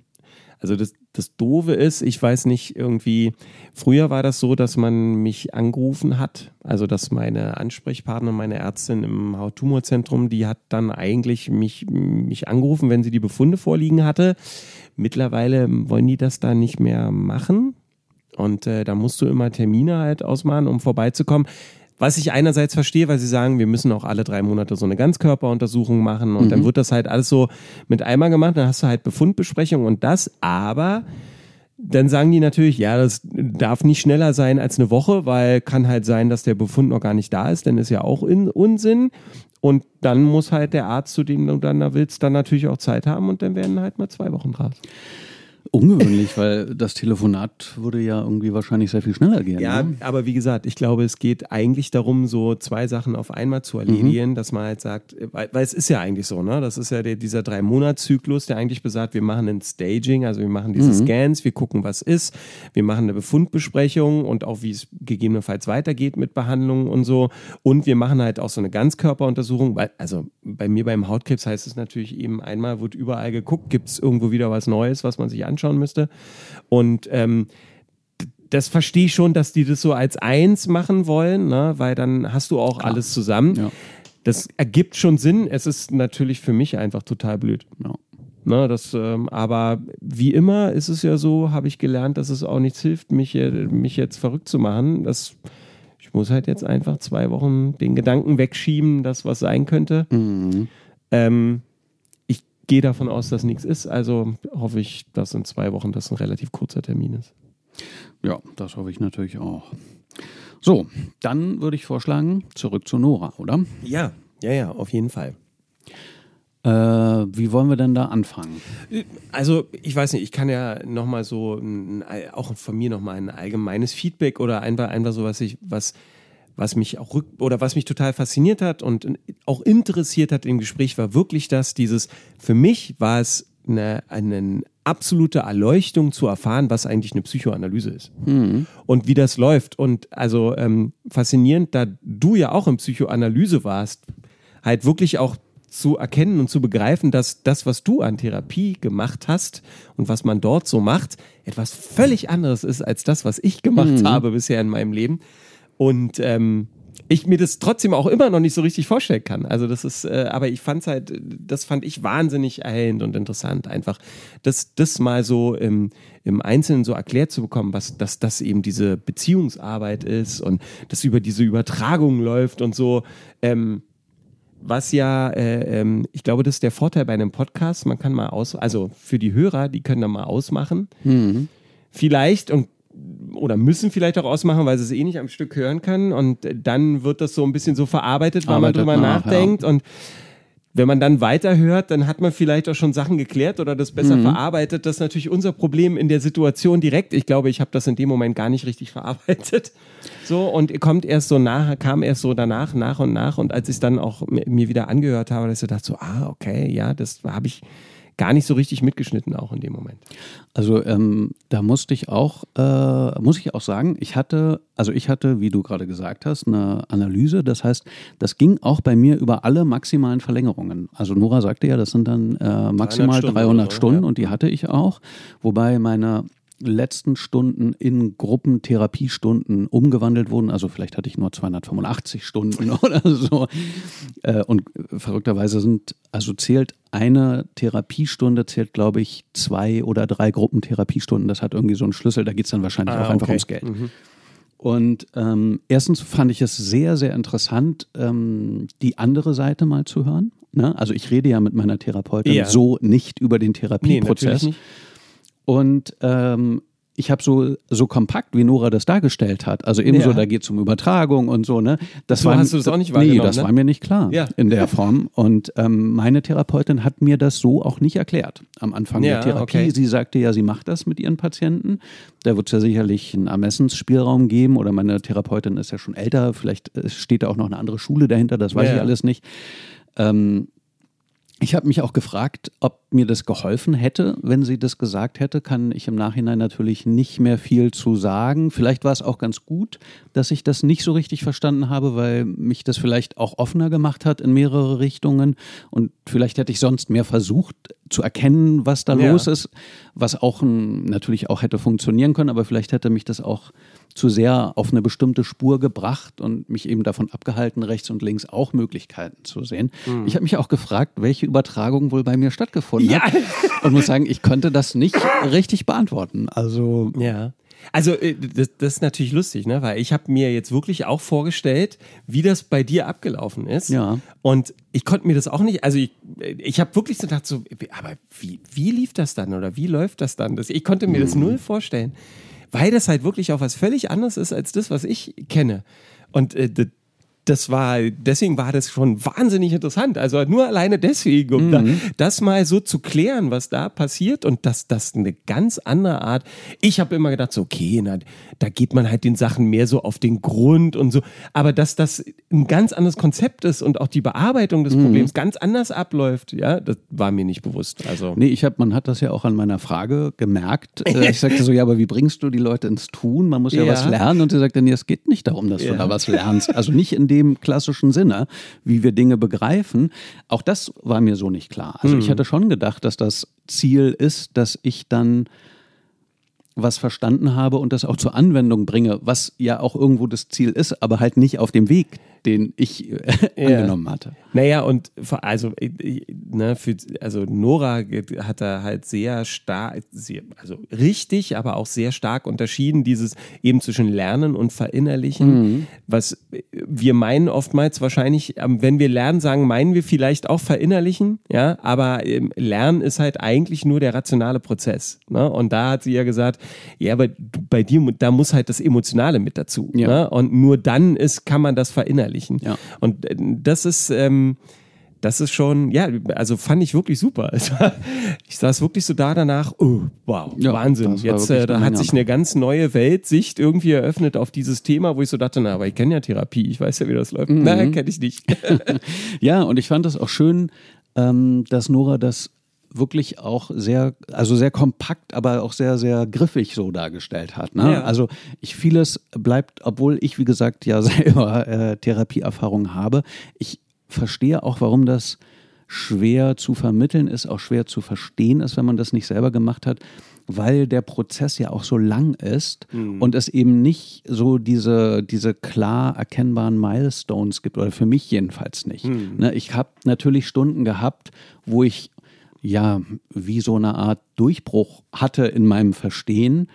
Also das, das Doofe ist, ich weiß nicht, irgendwie, früher war das so, dass man mich angerufen hat, also dass meine Ansprechpartner, meine Ärztin im Hauttumorzentrum, die hat dann eigentlich mich, mich angerufen, wenn sie die Befunde vorliegen hatte. Mittlerweile wollen die das da nicht mehr machen und äh, da musst du immer Termine halt ausmachen, um vorbeizukommen. Was ich einerseits verstehe, weil sie sagen, wir müssen auch alle drei Monate so eine Ganzkörperuntersuchung machen und dann wird das halt alles so mit einmal gemacht, dann hast du halt Befundbesprechung und das, aber dann sagen die natürlich, ja, das darf nicht schneller sein als eine Woche, weil kann halt sein, dass der Befund noch gar nicht da ist, dann ist ja auch in Unsinn. Und dann muss halt der Arzt, zu dem du dann da willst, dann natürlich auch Zeit haben und dann werden halt mal zwei Wochen draus. Ungewöhnlich, weil das Telefonat würde ja irgendwie wahrscheinlich sehr viel schneller gehen. Ja, ne? aber wie gesagt, ich glaube, es geht eigentlich darum, so zwei Sachen auf einmal zu erledigen, dass man halt sagt, weil, weil es ist ja eigentlich so, ne? Das ist ja der, dieser drei Monats-Zyklus, der eigentlich besagt, wir machen ein Staging, also wir machen diese Scans, wir gucken, was ist, wir machen eine Befundbesprechung und auch wie es gegebenenfalls weitergeht mit Behandlungen und so. Und wir machen halt auch so eine Ganzkörperuntersuchung, weil, also bei mir beim Hautkrebs heißt es natürlich eben einmal, wird überall geguckt, gibt es irgendwo wieder was Neues, was man sich anschauen müsste. Und ähm, das verstehe ich schon, dass die das so als eins machen wollen, ne? weil dann hast du auch alles zusammen. Ja. Das ergibt schon Sinn. Es ist natürlich für mich einfach total blöd. Ja. Ne, das, ähm, aber wie immer ist es ja so, habe ich gelernt, dass es auch nichts hilft, mich, mich jetzt verrückt zu machen. Das, ich muss halt jetzt einfach zwei Wochen den Gedanken wegschieben, dass was sein könnte. Mhm. Ähm, gehe davon aus, dass nichts ist. Also hoffe ich, dass in zwei Wochen das ein relativ kurzer Termin ist. Ja, das hoffe ich natürlich auch. So, dann würde ich vorschlagen, zurück zu Nora, oder? Ja, ja, ja, auf jeden Fall. Äh, wie wollen wir denn da anfangen? Also, ich weiß nicht, ich kann ja nochmal so, ein, auch von mir nochmal ein allgemeines Feedback oder einfach, einfach so, was ich, was, was mich auch rück, oder was mich total fasziniert hat und auch interessiert hat im Gespräch, war wirklich das, dieses, für mich war es eine, eine absolute Erleuchtung zu erfahren, was eigentlich eine Psychoanalyse ist und wie das läuft. Und also ähm, faszinierend, da du ja auch in Psychoanalyse warst, halt wirklich auch zu erkennen und zu begreifen, dass das, was du an Therapie gemacht hast und was man dort so macht, etwas völlig anderes ist als das, was ich gemacht habe bisher in meinem Leben. Und ähm, ich mir das trotzdem auch immer noch nicht so richtig vorstellen kann. Also das ist, äh, aber ich fand es halt, das fand ich wahnsinnig erhellend und interessant, einfach das, das mal so im, im Einzelnen so erklärt zu bekommen, was, dass das eben diese Beziehungsarbeit ist und das über diese Übertragung läuft und so. Ähm, was ja, äh, ähm, ich glaube, das ist der Vorteil bei einem Podcast. Man kann mal aus, also für die Hörer, die können da mal ausmachen. Mhm. Vielleicht und oder müssen vielleicht auch ausmachen, weil sie es eh nicht am Stück hören können. Und dann wird das so ein bisschen so verarbeitet, weil Arbeitet man drüber nach, nachdenkt. Ja. Und wenn man dann weiterhört, dann hat man vielleicht auch schon Sachen geklärt oder das besser mhm. verarbeitet. Das ist natürlich unser Problem in der Situation direkt. Ich glaube, ich habe das in dem Moment gar nicht richtig verarbeitet. So, und kommt erst so nach, kam erst so danach, nach und nach. Und als ich es dann auch mir wieder angehört habe, dass ich dachte so, ah, okay, ja, das habe ich gar nicht so richtig mitgeschnitten auch in dem Moment. Also ähm, da musste ich auch, äh, muss ich auch sagen, ich hatte, also ich hatte, wie du gerade gesagt hast, eine Analyse. Das heißt, das ging auch bei mir über alle maximalen Verlängerungen. Also Nora sagte ja, das sind dann äh, maximal 300 Stunden, 300 Stunden ja. und die hatte ich auch. Wobei meine letzten Stunden in Gruppentherapiestunden umgewandelt wurden. Also vielleicht hatte ich nur 285 Stunden (laughs) oder so. Äh, und verrückterweise sind, also zählt eine Therapiestunde, zählt glaube ich zwei oder drei Gruppentherapiestunden. Das hat irgendwie so einen Schlüssel, da geht es dann wahrscheinlich ah, auch einfach ums Geld. Mhm. Und ähm, erstens fand ich es sehr, sehr interessant, ähm, die andere Seite mal zu hören. Ne? Also ich rede ja mit meiner Therapeutin ja. so nicht über den Therapieprozess. Nee, und ähm, ich habe so, so kompakt, wie Nora das dargestellt hat, also ebenso, ja. da geht es um Übertragung und so, ne? Das so war, hast du das auch nicht wahrgenommen? Nee, das ne? war mir nicht klar ja. in der Form. Und ähm, meine Therapeutin hat mir das so auch nicht erklärt am Anfang ja, der Therapie. Okay. Sie sagte ja, sie macht das mit ihren Patienten. Da wird es ja sicherlich einen Ermessensspielraum geben oder meine Therapeutin ist ja schon älter, vielleicht äh, steht da auch noch eine andere Schule dahinter, das weiß ich alles nicht. Ähm, ich habe mich auch gefragt, ob mir das geholfen hätte, wenn sie das gesagt hätte. Kann ich im Nachhinein natürlich nicht mehr viel zu sagen. Vielleicht war es auch ganz gut, dass ich das nicht so richtig verstanden habe, weil mich das vielleicht auch offener gemacht hat in mehrere Richtungen. Und vielleicht hätte ich sonst mehr versucht zu erkennen, was da ja. los ist, was auch natürlich auch hätte funktionieren können, aber vielleicht hätte mich das auch zu sehr auf eine bestimmte Spur gebracht und mich eben davon abgehalten, rechts und links auch Möglichkeiten zu sehen. Mhm. Ich habe mich auch gefragt, welche Übertragung wohl bei mir stattgefunden ja. hat und muss sagen, ich konnte das nicht richtig beantworten. Also ja. Also äh, das, das, ist natürlich lustig, ne? weil ich habe mir jetzt wirklich auch vorgestellt, wie das bei dir abgelaufen ist. Ja. Und ich konnte mir das auch nicht, also ich, ich habe wirklich so gedacht, so, aber wie, wie lief das dann oder wie läuft das dann? Das, ich konnte mir mhm. das null vorstellen weil das halt wirklich auch was völlig anderes ist als das, was ich kenne. Und äh, das war, deswegen war das schon wahnsinnig interessant. Also nur alleine deswegen, um mhm. da, das mal so zu klären, was da passiert und dass das eine ganz andere Art. Ich habe immer gedacht, so, okay, na, da geht man halt den Sachen mehr so auf den Grund und so. Aber dass das ein ganz anderes Konzept ist und auch die Bearbeitung des mhm. Problems ganz anders abläuft, ja, das war mir nicht bewusst. Also. Nee, ich habe, man hat das ja auch an meiner Frage gemerkt. (laughs) Äh, ich sagte so, ja, aber wie bringst du die Leute ins Tun? Man muss ja, ja. was lernen. Und sie sagte, nee, es geht nicht darum, dass ja. du da was lernst. Also nicht in dem (laughs) klassischen Sinne, wie wir Dinge begreifen. Auch das war mir so nicht klar. Also mhm. ich hatte schon gedacht, dass das Ziel ist, dass ich dann was verstanden habe und das auch zur Anwendung bringe, was ja auch irgendwo das Ziel ist, aber halt nicht auf dem Weg, den ich äh, (laughs) ja. angenommen hatte. Naja, und also, äh, ne, für, also Nora hat da halt sehr stark, sehr, also richtig, aber auch sehr stark unterschieden, dieses eben zwischen Lernen und Verinnerlichen, mhm. was wir meinen oftmals wahrscheinlich, ähm, wenn wir Lernen sagen, meinen wir vielleicht auch Verinnerlichen, ja, aber ähm, Lernen ist halt eigentlich nur der rationale Prozess. Ne? Und da hat sie ja gesagt, ja, aber bei dir, da muss halt das Emotionale mit dazu. Ja. Ne? Und nur dann ist, kann man das verinnerlichen. Ja. Und äh, das ist, ähm, das ist schon, ja, also fand ich wirklich super. (laughs) ich saß wirklich so da danach, oh, wow, ja, Wahnsinn. Jetzt äh, da hat sich eine ganz neue Weltsicht irgendwie eröffnet auf dieses Thema, wo ich so dachte, na, aber ich kenne ja Therapie, ich weiß ja, wie das läuft. Mhm. Nein, kenne ich nicht. (laughs) ja, und ich fand das auch schön, ähm, dass Nora das wirklich auch sehr, also sehr kompakt, aber auch sehr, sehr griffig so dargestellt hat. Ne? Ja. Also ich vieles bleibt, obwohl ich, wie gesagt, ja (laughs) selber äh, Therapieerfahrung habe, ich verstehe auch, warum das schwer zu vermitteln ist, auch schwer zu verstehen ist, wenn man das nicht selber gemacht hat, weil der Prozess ja auch so lang ist mhm. und es eben nicht so diese, diese klar erkennbaren Milestones gibt, oder für mich jedenfalls nicht. Mhm. Ne, ich habe natürlich Stunden gehabt, wo ich ja wie so eine Art Durchbruch hatte in meinem Verstehen,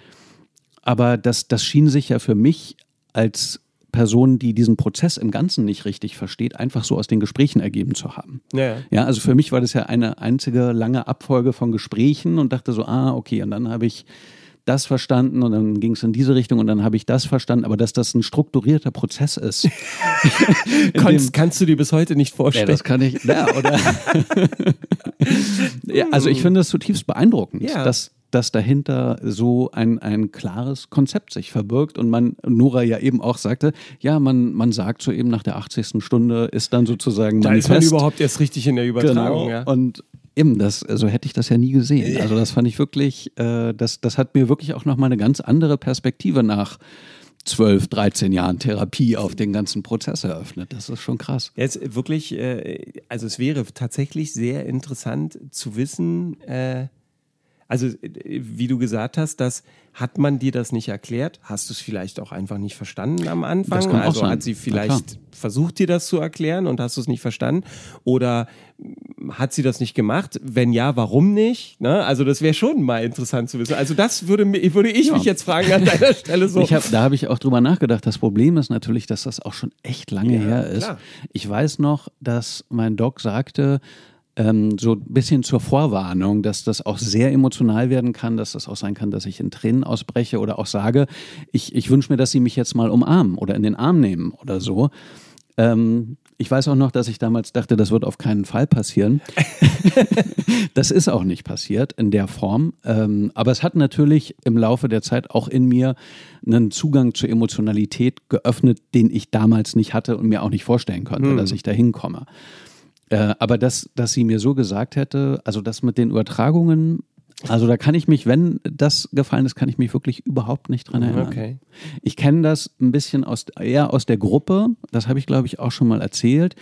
aber das, das schien sich ja für mich als Person, die diesen Prozess im Ganzen nicht richtig versteht, einfach so aus den Gesprächen ergeben zu haben. Ja, ja. also für mich war das ja eine einzige lange Abfolge von Gesprächen und dachte so, ah, okay, und dann habe ich das verstanden und dann ging es in diese Richtung und dann habe ich das verstanden, aber dass das ein strukturierter Prozess ist. (laughs) kannst, kannst, du dir bis heute nicht vorstellen. Ja, das kann ich, ja, oder? (laughs) ja, also ich finde das zutiefst beeindruckend, ja. dass, dass dahinter so ein, ein klares Konzept sich verbirgt und man, Nora ja eben auch sagte, ja, man, man sagt so eben nach der 80. Stunde ist dann sozusagen Da ist man überhaupt erst richtig in der Übertragung. Genau. Ja. Und eben, das, so hätte ich das ja nie gesehen. Also das fand ich wirklich, äh, das, das hat mir wirklich auch nochmal eine ganz andere Perspektive nach 12, 13 Jahren Therapie auf den ganzen Prozess eröffnet. Das ist schon krass. Jetzt wirklich, äh, also es wäre tatsächlich sehr interessant zu wissen, äh, also, äh, wie du gesagt hast, das hat man dir das nicht erklärt? Hast du es vielleicht auch einfach nicht verstanden am Anfang? Also hat sie vielleicht versucht, dir das zu erklären und hast du es nicht verstanden? Oder hm, hat sie das nicht gemacht? Wenn ja, warum nicht? Ne? Also, das wäre schon mal interessant zu wissen. Also, das würde, würde ich ja. mich jetzt fragen an deiner Stelle so. Hab, da habe ich auch drüber nachgedacht. Das Problem ist natürlich, dass das auch schon echt lange ja, her ist. Klar. Ich weiß noch, dass mein Doc sagte, ähm, so ein bisschen zur Vorwarnung, dass das auch sehr emotional werden kann, dass das auch sein kann, dass ich in Tränen ausbreche oder auch sage, ich, ich wünsche mir, dass Sie mich jetzt mal umarmen oder in den Arm nehmen oder so. Ähm, ich weiß auch noch, dass ich damals dachte, das wird auf keinen Fall passieren. (laughs) das ist auch nicht passiert in der Form. Ähm, aber es hat natürlich im Laufe der Zeit auch in mir einen Zugang zur Emotionalität geöffnet, den ich damals nicht hatte und mir auch nicht vorstellen konnte, hm. dass ich da hinkomme. Äh, aber dass, dass sie mir so gesagt hätte, also das mit den Übertragungen, also da kann ich mich, wenn das gefallen ist, kann ich mich wirklich überhaupt nicht dran erinnern. Okay. Ich kenne das ein bisschen aus, eher aus der Gruppe, das habe ich glaube ich auch schon mal erzählt,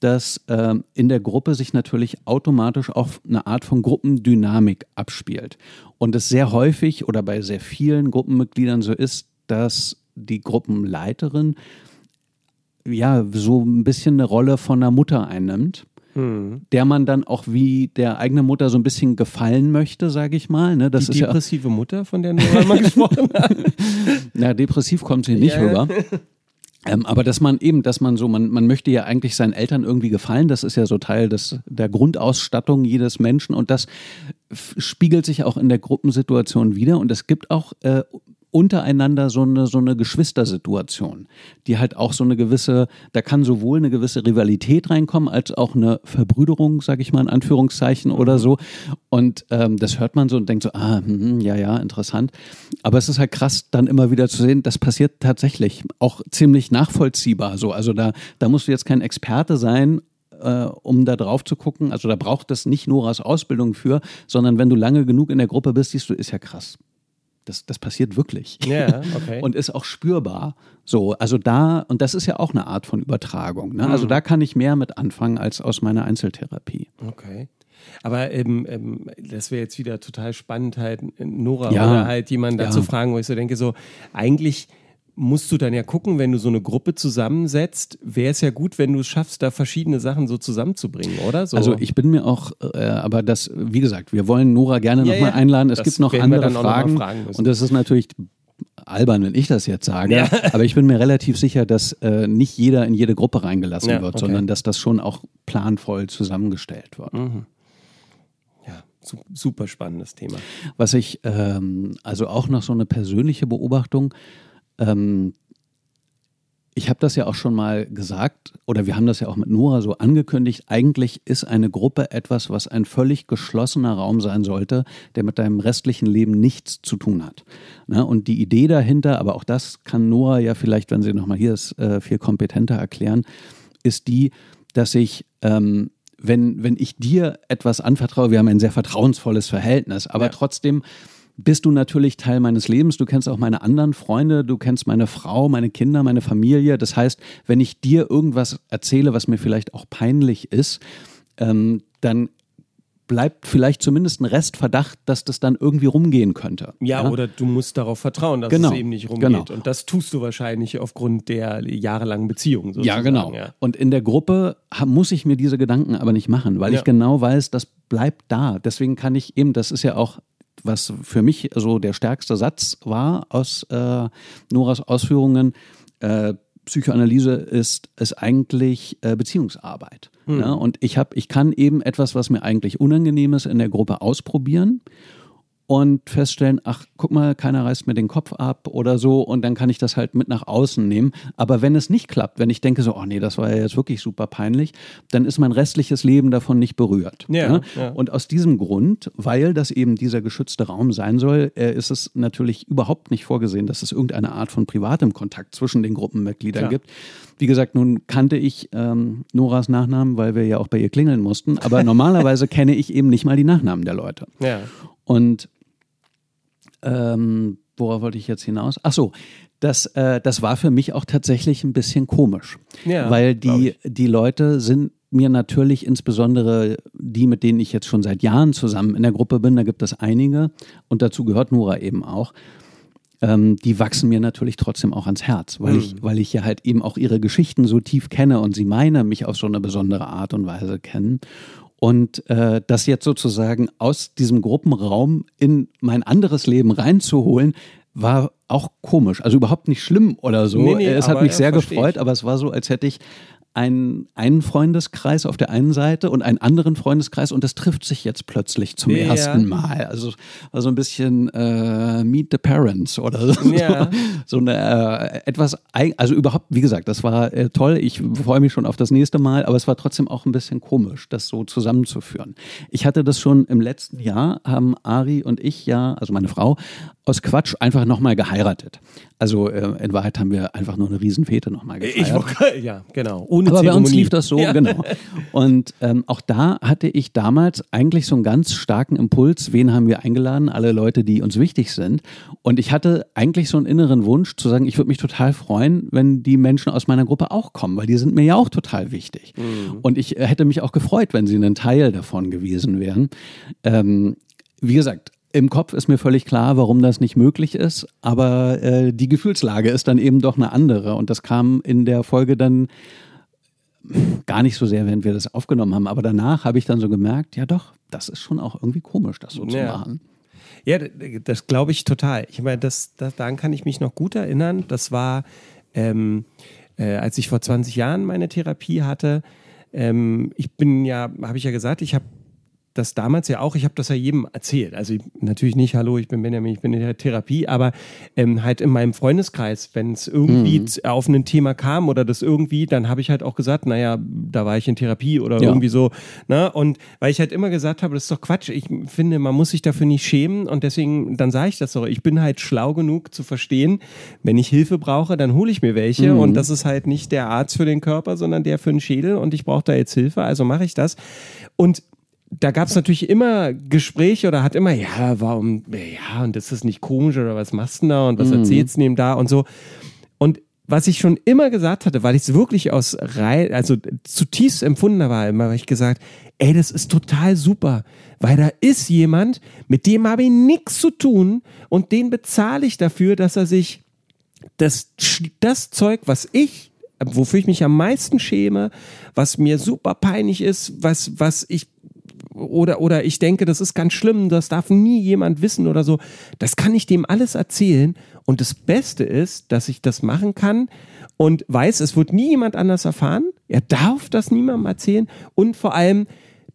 dass äh, in der Gruppe sich natürlich automatisch auch eine Art von Gruppendynamik abspielt. Und es sehr häufig oder bei sehr vielen Gruppenmitgliedern so ist, dass die Gruppenleiterin ja so ein bisschen eine Rolle von einer Mutter einnimmt hm. der man dann auch wie der eigene Mutter so ein bisschen gefallen möchte, sage ich mal. Ne? Das Die ist depressive ja Mutter, von der Nora mal (laughs) gesprochen hat. (laughs) Na, depressiv kommt sie nicht ja. rüber. Ähm, aber dass man eben, dass man so, man, man möchte ja eigentlich seinen Eltern irgendwie gefallen, das ist ja so Teil des, der Grundausstattung jedes Menschen und das spiegelt sich auch in der Gruppensituation wieder und es gibt auch äh, untereinander so eine, so eine Geschwistersituation, die halt auch so eine gewisse, da kann sowohl eine gewisse Rivalität reinkommen, als auch eine Verbrüderung, sage ich mal in Anführungszeichen oder so. Und ähm, das hört man so und denkt so, ah, hm, hm, ja, ja, interessant. Aber es ist halt krass, dann immer wieder zu sehen, das passiert tatsächlich auch ziemlich nachvollziehbar so. Also da, da musst du jetzt kein Experte sein, äh, um da drauf zu gucken. Also da braucht es nicht Noras Ausbildung für, sondern wenn du lange genug in der Gruppe bist, siehst du, ist ja krass. Das, das passiert wirklich. Ja, okay. (laughs) und ist auch spürbar. So, also da, und das ist ja auch eine Art von Übertragung. Ne? Also mhm. da kann ich mehr mit anfangen als aus meiner Einzeltherapie. Okay. Aber ähm, ähm, das wäre jetzt wieder total spannend, halt Nora ja. oder halt jemanden dazu ja. fragen, wo ich so denke, so eigentlich musst du dann ja gucken, wenn du so eine Gruppe zusammensetzt, wäre es ja gut, wenn du es schaffst, da verschiedene Sachen so zusammenzubringen, oder? So. Also ich bin mir auch, äh, aber das, wie gesagt, wir wollen Nora gerne ja, nochmal ja. einladen. Es das gibt noch andere Fragen. Noch und das ist natürlich albern, wenn ich das jetzt sage, ja. aber ich bin mir relativ sicher, dass äh, nicht jeder in jede Gruppe reingelassen ja, wird, okay. sondern dass das schon auch planvoll zusammengestellt wird. Mhm. Ja, super spannendes Thema. Was ich, ähm, also auch noch so eine persönliche Beobachtung, ähm, ich habe das ja auch schon mal gesagt, oder wir haben das ja auch mit Nora so angekündigt. Eigentlich ist eine Gruppe etwas, was ein völlig geschlossener Raum sein sollte, der mit deinem restlichen Leben nichts zu tun hat. Ne? Und die Idee dahinter, aber auch das kann Nora ja vielleicht, wenn sie nochmal hier ist, äh, viel kompetenter erklären, ist die, dass ich ähm, wenn, wenn ich dir etwas anvertraue, wir haben ein sehr vertrauensvolles Verhältnis, aber ja. trotzdem bist du natürlich Teil meines Lebens. Du kennst auch meine anderen Freunde, du kennst meine Frau, meine Kinder, meine Familie. Das heißt, wenn ich dir irgendwas erzähle, was mir vielleicht auch peinlich ist, ähm, dann bleibt vielleicht zumindest ein Restverdacht, dass das dann irgendwie rumgehen könnte. Ja, ja? oder du musst darauf vertrauen, dass genau. es eben nicht rumgeht. Genau. Und das tust du wahrscheinlich aufgrund der jahrelangen Beziehung. Sozusagen. Ja, genau. Ja. Und in der Gruppe muss ich mir diese Gedanken aber nicht machen, weil ja. ich genau weiß, das bleibt da. Deswegen kann ich eben, das ist ja auch was für mich so der stärkste Satz war aus äh, Noras Ausführungen, äh, Psychoanalyse ist, ist eigentlich äh, Beziehungsarbeit. Hm. Ja, und ich habe, ich kann eben etwas, was mir eigentlich unangenehm ist, in der Gruppe ausprobieren und feststellen, ach, guck mal, keiner reißt mir den Kopf ab oder so und dann kann ich das halt mit nach außen nehmen. Aber wenn es nicht klappt, wenn ich denke so, oh nee, das war ja jetzt wirklich super peinlich, dann ist mein restliches Leben davon nicht berührt. Ja, ja? ja. Und aus diesem Grund, weil das eben dieser geschützte Raum sein soll, äh, ist es natürlich überhaupt nicht vorgesehen, dass es irgendeine Art von privatem Kontakt zwischen den Gruppenmitgliedern ja. gibt. Wie gesagt, nun kannte ich ähm, Noras Nachnamen, weil wir ja auch bei ihr klingeln mussten, aber (laughs) normalerweise kenne ich eben nicht mal die Nachnamen der Leute. Ja. Und ähm, worauf wollte ich jetzt hinaus? Ach so, das, äh, das war für mich auch tatsächlich ein bisschen komisch, ja, weil die, die Leute sind mir natürlich insbesondere die, mit denen ich jetzt schon seit Jahren zusammen in der Gruppe bin, da gibt es einige und dazu gehört Nora eben auch, ähm, die wachsen mir natürlich trotzdem auch ans Herz, weil, mhm. ich, weil ich ja halt eben auch ihre Geschichten so tief kenne und sie meine mich auf so eine besondere Art und Weise kennen. Und äh, das jetzt sozusagen aus diesem Gruppenraum in mein anderes Leben reinzuholen, war auch komisch. Also überhaupt nicht schlimm oder so. Nee, nee, es hat mich sehr gefreut, aber es war so, als hätte ich einen, einen Freundeskreis auf der einen Seite und einen anderen Freundeskreis und das trifft sich jetzt plötzlich zum ja. ersten Mal. Also war so ein bisschen äh, Meet the Parents oder so, ja. (laughs) so eine äh, etwas, also überhaupt, wie gesagt, das war äh, toll. Ich freue mich schon auf das nächste Mal, aber es war trotzdem auch ein bisschen komisch, das so zusammenzuführen. Ich hatte das schon im letzten Jahr, haben Ari und ich ja, also meine Frau, aus Quatsch einfach nochmal geheiratet. Also äh, in Wahrheit haben wir einfach nur eine Riesenfete nochmal gefeiert. Ich, ja, genau. Ohne Aber Zeremonie. bei uns lief das so, ja. genau. Und ähm, auch da hatte ich damals eigentlich so einen ganz starken Impuls, wen haben wir eingeladen? Alle Leute, die uns wichtig sind. Und ich hatte eigentlich so einen inneren Wunsch zu sagen, ich würde mich total freuen, wenn die Menschen aus meiner Gruppe auch kommen, weil die sind mir ja auch total wichtig. Mhm. Und ich äh, hätte mich auch gefreut, wenn sie ein Teil davon gewesen wären. Ähm, wie gesagt, im Kopf ist mir völlig klar, warum das nicht möglich ist, aber äh, die Gefühlslage ist dann eben doch eine andere. Und das kam in der Folge dann gar nicht so sehr, während wir das aufgenommen haben. Aber danach habe ich dann so gemerkt, ja doch, das ist schon auch irgendwie komisch, das so ja. zu machen. Ja, das glaube ich total. Ich meine, das, das, daran kann ich mich noch gut erinnern. Das war, ähm, äh, als ich vor 20 Jahren meine Therapie hatte. Ähm, ich bin ja, habe ich ja gesagt, ich habe das damals ja auch, ich habe das ja jedem erzählt. Also natürlich nicht, hallo, ich bin Benjamin, ich bin in der Therapie, aber ähm, halt in meinem Freundeskreis, wenn es irgendwie mhm. auf ein Thema kam oder das irgendwie, dann habe ich halt auch gesagt, naja, da war ich in Therapie oder ja. irgendwie so. Ne? Und weil ich halt immer gesagt habe, das ist doch Quatsch, ich finde, man muss sich dafür nicht schämen und deswegen, dann sage ich das so, ich bin halt schlau genug zu verstehen, wenn ich Hilfe brauche, dann hole ich mir welche mhm. und das ist halt nicht der Arzt für den Körper, sondern der für den Schädel und ich brauche da jetzt Hilfe, also mache ich das. Und da gab es natürlich immer Gespräche oder hat immer, ja, warum, ja, und ist das nicht komisch oder was machst du da und was mhm. erzählst du ihm da und so. Und was ich schon immer gesagt hatte, weil ich es wirklich aus Reihe, also zutiefst empfunden habe, immer habe ich gesagt, ey, das ist total super, weil da ist jemand, mit dem habe ich nichts zu tun und den bezahle ich dafür, dass er sich das, das Zeug, was ich wofür ich mich am meisten schäme, was mir super peinlich ist, was, was ich oder, oder ich denke, das ist ganz schlimm, das darf nie jemand wissen oder so. Das kann ich dem alles erzählen. Und das Beste ist, dass ich das machen kann und weiß, es wird nie jemand anders erfahren. Er darf das niemandem erzählen. Und vor allem,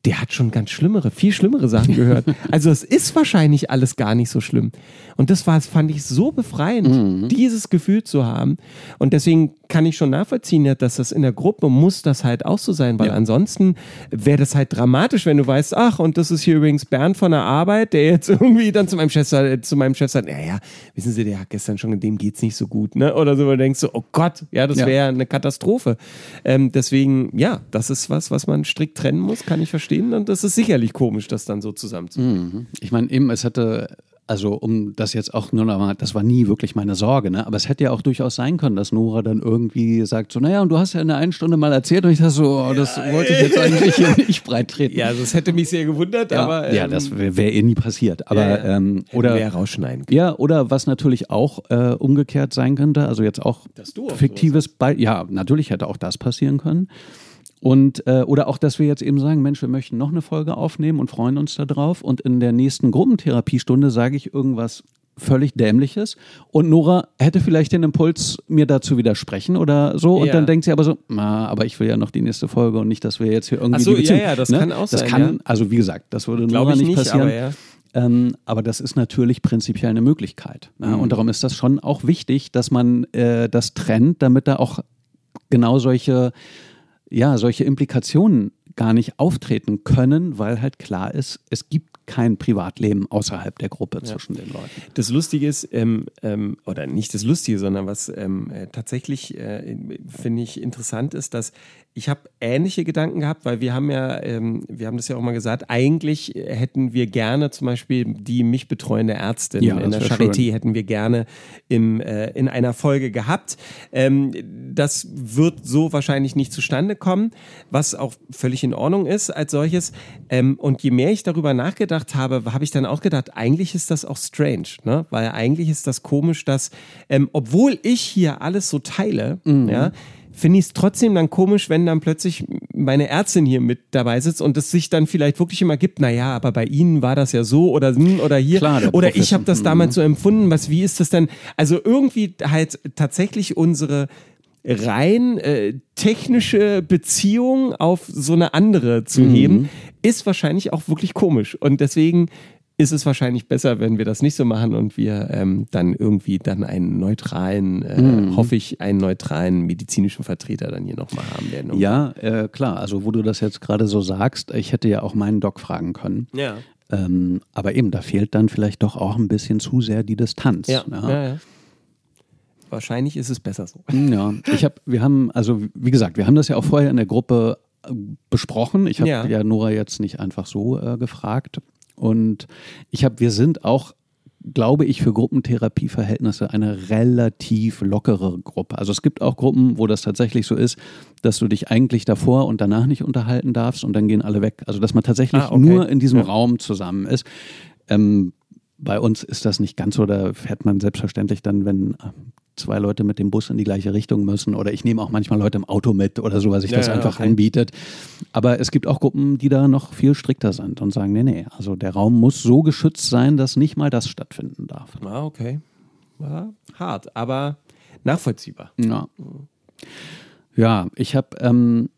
der hat schon ganz schlimmere, viel schlimmere Sachen gehört. (laughs) Also es ist wahrscheinlich alles gar nicht so schlimm. Und das war, fand ich so befreiend, mhm. dieses Gefühl zu haben. Und deswegen kann ich schon nachvollziehen, dass das in der Gruppe muss das halt auch so sein, weil ja. ansonsten wäre das halt dramatisch, wenn du weißt, ach, und das ist hier übrigens Bernd von der Arbeit, der jetzt (laughs) irgendwie dann zu meinem Chef, zu meinem Chef sagt, naja, wissen Sie, der hat gestern schon, dem geht's nicht so gut, ne? Oder so, wo du denkst so, oh Gott, ja, das wäre ja. eine Katastrophe. Ähm, deswegen, ja, das ist was, was man strikt trennen muss, kann ich verstehen. Und das ist sicherlich komisch, das dann so zusammenzubringen. Mhm. Ich meine, eben, es hätte also um das jetzt auch nur noch mal, das war nie wirklich meine Sorge, ne? aber es hätte ja auch durchaus sein können, dass Nora dann irgendwie sagt so, naja, und du hast ja in der einen Stunde mal erzählt und ich dachte so, oh, das ja, wollte ich jetzt eigentlich hier nicht breit treten. Ja, also das hätte mich sehr gewundert, ja, aber... Ähm, ja, das wäre wär eh nie passiert, aber... Ja, ähm, oder wär rausschneiden können. Ja, oder was natürlich auch äh, umgekehrt sein könnte, also jetzt auch fiktives, Be ja, natürlich hätte auch das passieren können. Und äh, oder auch, dass wir jetzt eben sagen, Mensch, wir möchten noch eine Folge aufnehmen und freuen uns darauf. Und in der nächsten Gruppentherapiestunde sage ich irgendwas völlig Dämliches. Und Nora hätte vielleicht den Impuls, mir dazu widersprechen oder so. Und ja. dann denkt sie aber so, na, aber ich will ja noch die nächste Folge und nicht, dass wir jetzt hier irgendwie. Ach so, ja, ja, das ne? kann auch das sein. Kann, ja. Also wie gesagt, das würde Nora nicht, nicht passieren. Aber, ja. ähm, aber das ist natürlich prinzipiell eine Möglichkeit. Ne? Mhm. Und darum ist das schon auch wichtig, dass man äh, das trennt, damit da auch genau solche ja, solche Implikationen gar nicht auftreten können, weil halt klar ist, es gibt kein Privatleben außerhalb der Gruppe ja. zwischen den Leuten. Das Lustige ist, ähm, ähm, oder nicht das Lustige, sondern was ähm, äh, tatsächlich, äh, finde ich, interessant ist, dass ich habe ähnliche Gedanken gehabt, weil wir haben ja, ähm, wir haben das ja auch mal gesagt, eigentlich hätten wir gerne zum Beispiel die mich betreuende Ärztin ja, in der Charité schön. hätten wir gerne im, äh, in einer Folge gehabt. Ähm, das wird so wahrscheinlich nicht zustande kommen, was auch völlig in Ordnung ist als solches. Ähm, und je mehr ich darüber nachgedacht habe, habe ich dann auch gedacht, eigentlich ist das auch strange, ne? weil eigentlich ist das komisch, dass, ähm, obwohl ich hier alles so teile, mhm. ja, finde ich es trotzdem dann komisch, wenn dann plötzlich meine Ärztin hier mit dabei sitzt und es sich dann vielleicht wirklich immer gibt, naja, aber bei Ihnen war das ja so oder hm, oder hier Klar, oder ich habe das damals so empfunden, was wie ist das denn? Also irgendwie halt tatsächlich unsere rein äh, technische Beziehung auf so eine andere zu mhm. heben, ist wahrscheinlich auch wirklich komisch. Und deswegen ist es wahrscheinlich besser, wenn wir das nicht so machen und wir ähm, dann irgendwie dann einen neutralen, äh, mhm. hoffe ich, einen neutralen medizinischen Vertreter dann hier nochmal haben werden. Ja, äh, klar. Also wo du das jetzt gerade so sagst, ich hätte ja auch meinen Doc fragen können. Ja. Ähm, aber eben, da fehlt dann vielleicht doch auch ein bisschen zu sehr die Distanz. Ja, ne? ja, ja. Wahrscheinlich ist es besser so. Ja, ich habe, wir haben, also wie gesagt, wir haben das ja auch vorher in der Gruppe äh, besprochen. Ich habe ja. ja. Nora jetzt nicht einfach so äh, gefragt. Und ich habe, wir sind auch glaube ich, für Gruppentherapieverhältnisse eine relativ lockere Gruppe. Also es gibt auch Gruppen, wo das tatsächlich so ist, dass du dich eigentlich davor und danach nicht unterhalten darfst und dann gehen alle weg. Also dass man tatsächlich ah, okay. nur in diesem ja. Raum zusammen ist. Ähm, bei uns ist das nicht ganz so, da fährt man selbstverständlich dann, wenn zwei Leute mit dem Bus in die gleiche Richtung müssen oder ich nehme auch manchmal Leute im Auto mit oder so, was sich ja, das ja, einfach okay. anbietet. Aber es gibt auch Gruppen, die da noch viel strikter sind und sagen, nee, nee, also der Raum muss so geschützt sein, dass nicht mal das stattfinden darf. Ah, okay. War hart, aber nachvollziehbar. Ja. Ja, ich habe ähm,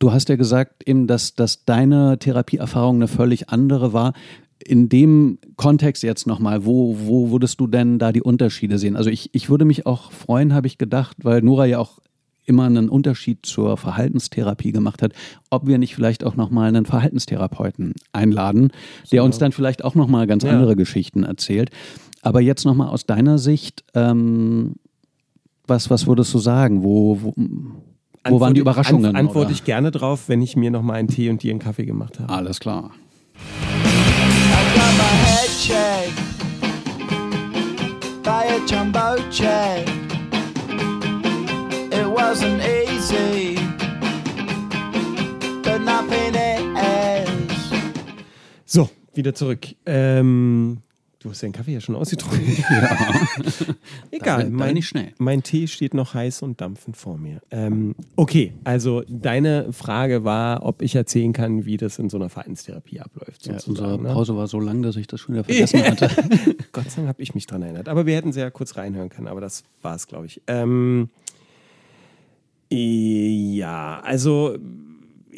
Du hast ja gesagt, eben, dass, dass deine Therapieerfahrung eine völlig andere war in dem Kontext jetzt nochmal, wo, wo würdest du denn da die Unterschiede sehen? Also ich, ich würde mich auch freuen, habe ich gedacht, weil Nora ja auch immer einen Unterschied zur Verhaltenstherapie gemacht hat, ob wir nicht vielleicht auch nochmal einen Verhaltenstherapeuten einladen, der uns dann vielleicht auch nochmal ganz ja. andere Geschichten erzählt. Aber jetzt nochmal aus deiner Sicht, ähm, was, was würdest du sagen? Wo, wo, wo waren die Überraschungen? Antworte ich gerne drauf, wenn ich mir nochmal einen Tee und dir einen Kaffee gemacht habe. Alles klar. So, wieder zurück. Ähm, Du hast den Kaffee ja schon ausgetrunken. (laughs) ja. (laughs) Egal, mein, mein Tee steht noch heiß und dampfend vor mir. Ähm, okay, also deine Frage war, ob ich erzählen kann, wie das in so einer Vereinstherapie abläuft. Ja, unsere ne? Pause war so lang, dass ich das schon wieder (laughs) vergessen hatte. Gott sei Dank habe ich mich daran erinnert. Aber wir hätten sehr kurz reinhören können, aber das war es, glaube ich. Ähm, ja, also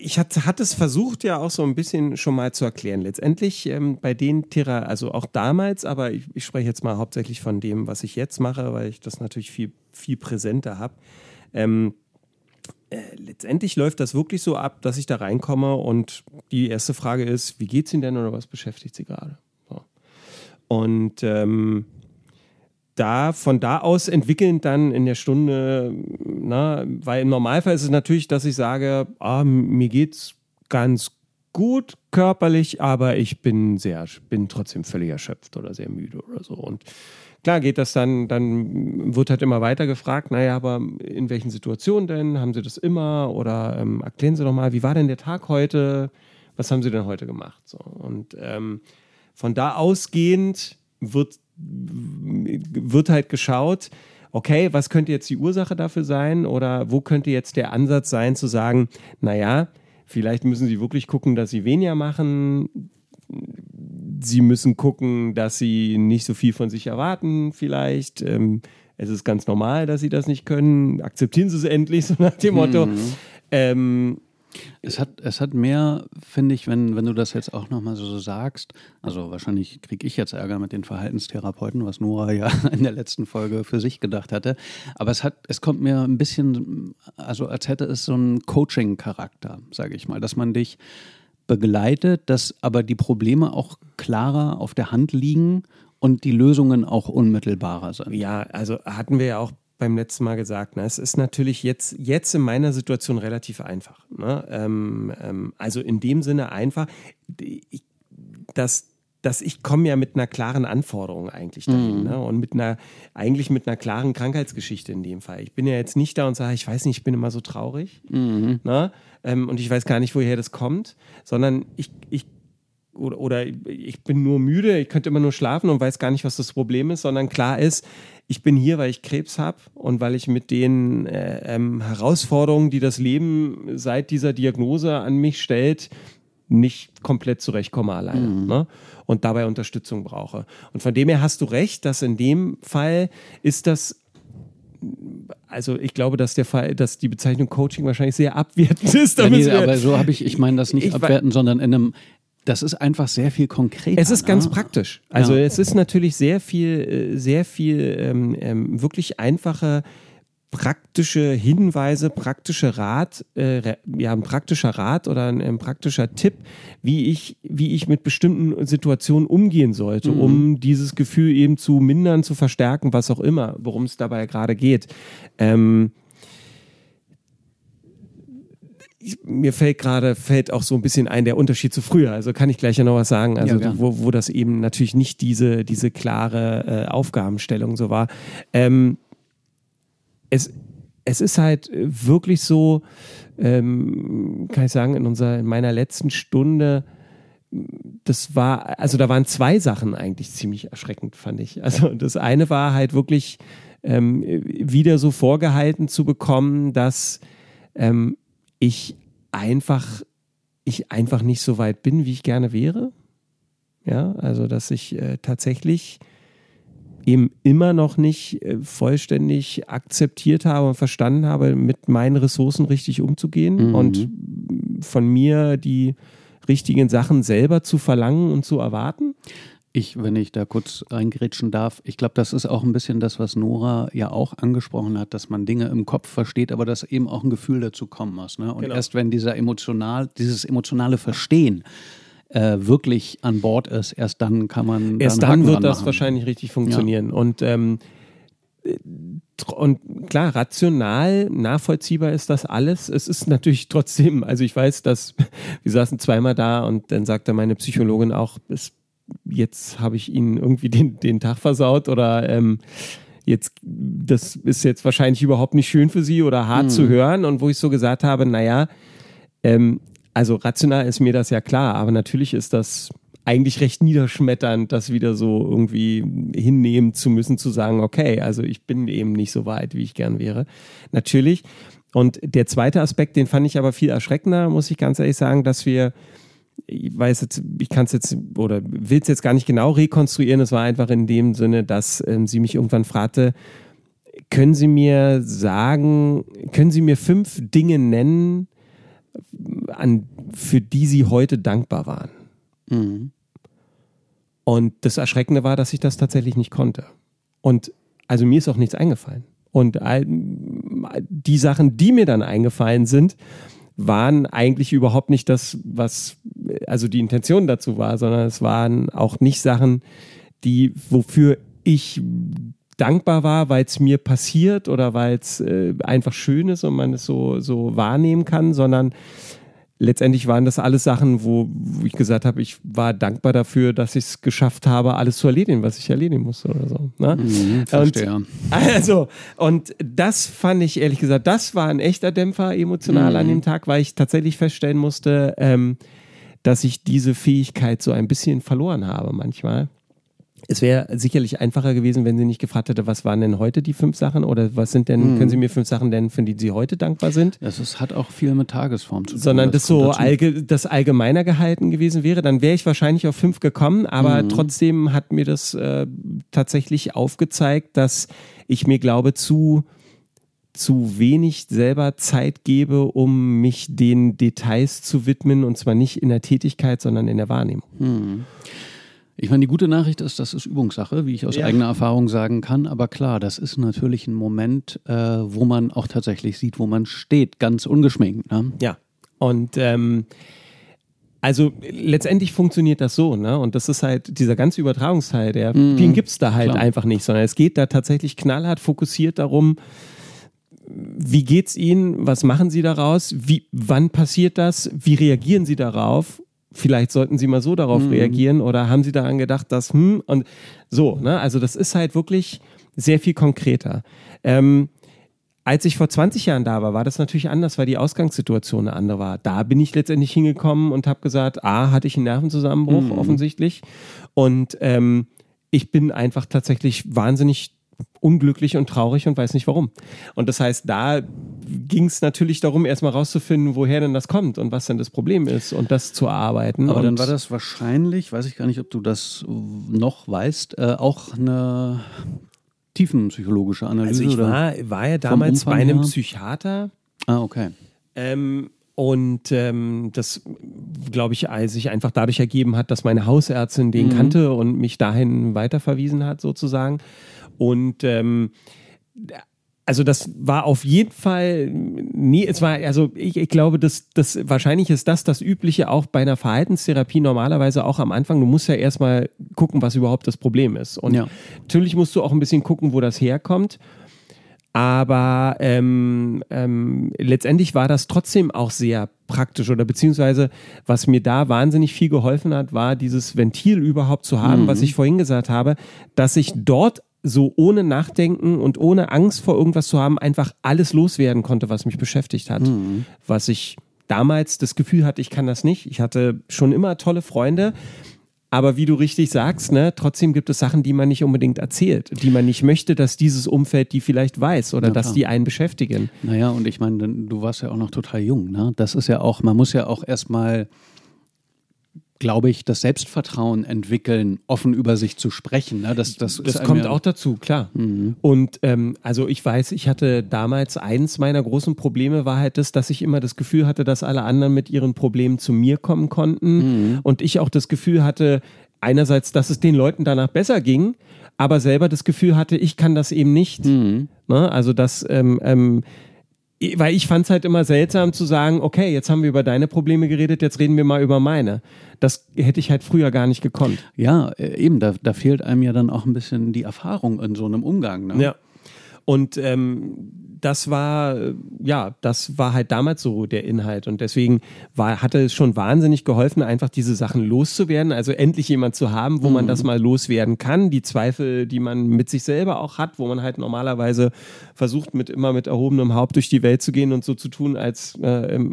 ich hatte hat es versucht ja auch so ein bisschen schon mal zu erklären. Letztendlich ähm, bei den Thera, also auch damals, aber ich, ich, spreche jetzt mal hauptsächlich von dem, was ich jetzt mache, weil ich das natürlich viel, viel präsenter habe. Ähm, äh, letztendlich läuft das wirklich so ab, dass ich da reinkomme und die erste Frage ist, wie geht's Ihnen denn oder was beschäftigt Sie gerade? So. Und ähm, da von da aus entwickeln dann in der Stunde, na, weil im Normalfall ist es natürlich, dass ich sage, ah, mir geht's ganz gut körperlich, aber ich bin sehr, bin trotzdem völlig erschöpft oder sehr müde oder so. Und klar geht das dann, dann wird halt immer weiter gefragt, naja, aber in welchen Situationen denn? Haben Sie das immer? Oder ähm, erklären Sie doch mal, wie war denn der Tag heute? Was haben Sie denn heute gemacht? So, und ähm, von da ausgehend wird, wird halt geschaut, okay, was könnte jetzt die Ursache dafür sein? Oder wo könnte jetzt der Ansatz sein, zu sagen, naja, vielleicht müssen Sie wirklich gucken, dass Sie weniger machen sie müssen gucken, dass sie nicht so viel von sich erwarten, vielleicht. Ähm, es ist ganz normal, dass sie das nicht können. Akzeptieren sie es endlich, (laughs) so nach dem Motto. Mhm. Ähm, es hat, es hat mehr, finde ich, wenn, wenn du das jetzt auch nochmal so, sagst, also wahrscheinlich kriege ich jetzt Ärger mit den Verhaltenstherapeuten, was Nora ja (laughs) in der letzten Folge für sich gedacht hatte. Aber es hat, es kommt mir ein bisschen, also als hätte es so einen Coaching-Charakter, sage ich mal, dass man dich begleitet, dass aber die Probleme auch klarer auf der Hand liegen und die Lösungen auch unmittelbarer sind. Ja, also hatten wir ja auch beim letzten Mal gesagt, ne? es ist natürlich jetzt, jetzt in meiner Situation relativ einfach. Ne? Ähm, ähm, also in dem Sinne einfach, dass dass ich komme ja mit einer klaren Anforderung eigentlich dahin mhm. ne? und mit einer eigentlich mit einer klaren Krankheitsgeschichte in dem Fall. Ich bin ja jetzt nicht da und sage, ich weiß nicht, ich bin immer so traurig mhm. ne? Ähm, und ich weiß gar nicht, woher das kommt, sondern ich, ich oder, oder ich bin nur müde, ich könnte immer nur schlafen und weiß gar nicht, was das Problem ist, sondern klar ist, ich bin hier, weil ich Krebs habe und weil ich mit den äh, ähm, Herausforderungen, die das Leben seit dieser Diagnose an mich stellt, nicht komplett zurechtkomme alleine mhm. ne? und dabei Unterstützung brauche. Und von dem her hast du recht, dass in dem Fall ist das also ich glaube, dass der Fall, dass die Bezeichnung Coaching wahrscheinlich sehr abwertend (laughs) ist. Ja, nee, aber so habe ich, ich meine das nicht abwerten, sondern in einem das ist einfach sehr viel konkreter. Es ist ganz ne? praktisch. Also ja. es ist natürlich sehr viel, äh, sehr viel ähm, ähm, wirklich einfache praktische Hinweise, praktische Rat, äh, ja, ein praktischer Rat oder ein, ein, praktischer Tipp, wie ich, wie ich mit bestimmten Situationen umgehen sollte, mhm. um dieses Gefühl eben zu mindern, zu verstärken, was auch immer, worum es dabei gerade geht. Ähm, ich, mir fällt gerade, fällt auch so ein bisschen ein der Unterschied zu früher. Also kann ich gleich ja noch was sagen. Also ja, wo, wo das eben natürlich nicht diese, diese klare äh, Aufgabenstellung so war. Ähm, es, es ist halt wirklich so, ähm, kann ich sagen, in, unserer, in meiner letzten Stunde, das war, also da waren zwei Sachen eigentlich ziemlich erschreckend, fand ich. Also das eine war halt wirklich ähm, wieder so vorgehalten zu bekommen, dass ähm, ich einfach, ich einfach nicht so weit bin, wie ich gerne wäre. Ja, also dass ich äh, tatsächlich eben immer noch nicht äh, vollständig akzeptiert habe und verstanden habe, mit meinen Ressourcen richtig umzugehen mhm. und von mir die richtigen Sachen selber zu verlangen und zu erwarten. Ich, wenn ich da kurz reingrätschen darf, ich glaube, das ist auch ein bisschen das, was Nora ja auch angesprochen hat, dass man Dinge im Kopf versteht, aber dass eben auch ein Gefühl dazu kommen muss. Ne? Und genau. erst wenn dieser emotional, dieses emotionale Verstehen äh, wirklich an Bord ist, erst dann kann man. Erst dann, dann wird das machen. wahrscheinlich richtig funktionieren. Ja. Und ähm, und klar, rational, nachvollziehbar ist das alles. Es ist natürlich trotzdem, also ich weiß, dass (laughs) wir saßen zweimal da und dann sagte meine Psychologin auch, es, jetzt habe ich Ihnen irgendwie den, den Tag versaut oder ähm, jetzt, das ist jetzt wahrscheinlich überhaupt nicht schön für Sie oder hart mhm. zu hören. Und wo ich so gesagt habe, naja, ähm, also rational ist mir das ja klar, aber natürlich ist das eigentlich recht niederschmetternd, das wieder so irgendwie hinnehmen zu müssen, zu sagen, okay, also ich bin eben nicht so weit, wie ich gern wäre. Natürlich. Und der zweite Aspekt, den fand ich aber viel erschreckender, muss ich ganz ehrlich sagen, dass wir, ich weiß jetzt, ich kann es jetzt oder will es jetzt gar nicht genau rekonstruieren, es war einfach in dem Sinne, dass ähm, sie mich irgendwann fragte, können Sie mir sagen, können Sie mir fünf Dinge nennen, an, für die sie heute dankbar waren. Mhm. Und das Erschreckende war, dass ich das tatsächlich nicht konnte. Und also mir ist auch nichts eingefallen. Und die Sachen, die mir dann eingefallen sind, waren eigentlich überhaupt nicht das, was, also die Intention dazu war, sondern es waren auch nicht Sachen, die, wofür ich dankbar war, weil es mir passiert oder weil es äh, einfach schön ist und man es so, so wahrnehmen kann, sondern letztendlich waren das alles Sachen, wo, wo ich gesagt habe, ich war dankbar dafür, dass ich es geschafft habe, alles zu erledigen, was ich erledigen musste oder so. Ne? Mhm, verstehe. Und, also, und das fand ich ehrlich gesagt, das war ein echter Dämpfer emotional Mhm. an dem Tag, weil ich tatsächlich feststellen musste, ähm, dass ich diese Fähigkeit so ein bisschen verloren habe manchmal. Es wäre sicherlich einfacher gewesen, wenn sie nicht gefragt hätte, was waren denn heute die fünf Sachen oder was sind Mhm. denn, können Sie mir fünf Sachen nennen, für die Sie heute dankbar sind? Das ist, hat auch viel mit Tagesform zu tun. sondern das, kommt so allge das allgemeiner gehalten gewesen wäre, dann wäre ich wahrscheinlich auf fünf gekommen, aber trotzdem hat mir das äh, tatsächlich aufgezeigt, dass ich mir glaube zu zu wenig selber Zeit gebe, um mich den Details zu widmen und zwar nicht in der Tätigkeit, sondern in der Wahrnehmung. Ich meine, die gute Nachricht ist, das ist Übungssache, wie ich aus Ja. eigener Erfahrung sagen kann. Aber klar, das ist natürlich ein Moment, äh, wo man auch tatsächlich sieht, wo man steht, ganz ungeschminkt. Ne? Ja. Und ähm, also letztendlich funktioniert das so, ne? Und das ist halt dieser ganze Übertragungsteil, der, den gibt's da halt klar. einfach nicht, sondern es geht da tatsächlich knallhart fokussiert darum, wie geht's Ihnen, was machen Sie daraus, wie, wann passiert das, wie reagieren Sie darauf? Vielleicht sollten Sie mal so darauf reagieren oder haben Sie daran gedacht, dass, hm, und so, ne? Also das ist halt wirklich sehr viel konkreter. Ähm, als ich vor 20 Jahren da war, war das natürlich anders, weil die Ausgangssituation eine andere war. Da bin ich letztendlich hingekommen und habe gesagt, A, hatte ich einen Nervenzusammenbruch offensichtlich und ähm, ich bin einfach tatsächlich wahnsinnig unglücklich und traurig und weiß nicht warum. Und das heißt, da ging es natürlich darum, erstmal rauszufinden, woher denn das kommt und was denn das Problem ist und das zu erarbeiten. Aber und dann war das wahrscheinlich, weiß ich gar nicht, ob du das noch weißt, äh, auch eine tiefenpsychologische Analyse. also ich oder? war, war ja damals bei einem? Psychiater Ah, okay. Ähm, und ähm, das, glaube ich, sich einfach dadurch ergeben hat, dass meine Hausärztin den kannte und mich dahin weiterverwiesen hat, sozusagen. Und ähm, also das war auf jeden Fall, nee, es war, also ich, ich glaube, dass das wahrscheinlich ist das das Übliche auch bei einer Verhaltenstherapie normalerweise auch am Anfang. Du musst ja erstmal gucken, was überhaupt das Problem ist. Und Ja. natürlich musst du auch ein bisschen gucken, wo das herkommt. Aber ähm, ähm, letztendlich war das trotzdem auch sehr praktisch oder beziehungsweise was mir da wahnsinnig viel geholfen hat, war dieses Ventil überhaupt zu haben, was ich vorhin gesagt habe, dass ich dort so ohne Nachdenken und ohne Angst vor irgendwas zu haben, einfach alles loswerden konnte, was mich beschäftigt hat. Was ich damals das Gefühl hatte, ich kann das nicht. Ich hatte schon immer tolle Freunde, aber wie du richtig sagst, ne, trotzdem gibt es Sachen, die man nicht unbedingt erzählt, die man nicht möchte, dass dieses Umfeld die vielleicht weiß oder Ja, dass klar. die einen beschäftigen. Naja, und ich meine, du warst ja auch noch total jung. Ne? Das ist ja auch, man muss ja auch erstmal, glaube ich, das Selbstvertrauen entwickeln, offen über sich zu sprechen. Ne? Das, das, Das kommt ja, auch dazu, klar. Und ähm, also ich weiß, ich hatte damals eins meiner großen Probleme war halt das, dass ich immer das Gefühl hatte, dass alle anderen mit ihren Problemen zu mir kommen konnten und ich auch das Gefühl hatte, einerseits, dass es den Leuten danach besser ging, aber selber das Gefühl hatte, ich kann das eben nicht. Ne? Also das, ähm, ähm, weil ich fand es halt immer seltsam zu sagen, okay, jetzt haben wir über deine Probleme geredet, jetzt reden wir mal über meine. Das hätte ich halt früher gar nicht gekonnt. Ja, äh, eben, da, da fehlt einem ja dann auch ein bisschen die Erfahrung in so einem Umgang. Ne? Ja. Und ähm, das war, ja, das war halt damals so der Inhalt. Und deswegen war, hatte es schon wahnsinnig geholfen, einfach diese Sachen loszuwerden. Also endlich jemand zu haben, wo man das mal loswerden kann. Die Zweifel, die man mit sich selber auch hat, wo man halt normalerweise versucht, mit immer mit erhobenem Haupt durch die Welt zu gehen und so zu tun, als äh, ähm,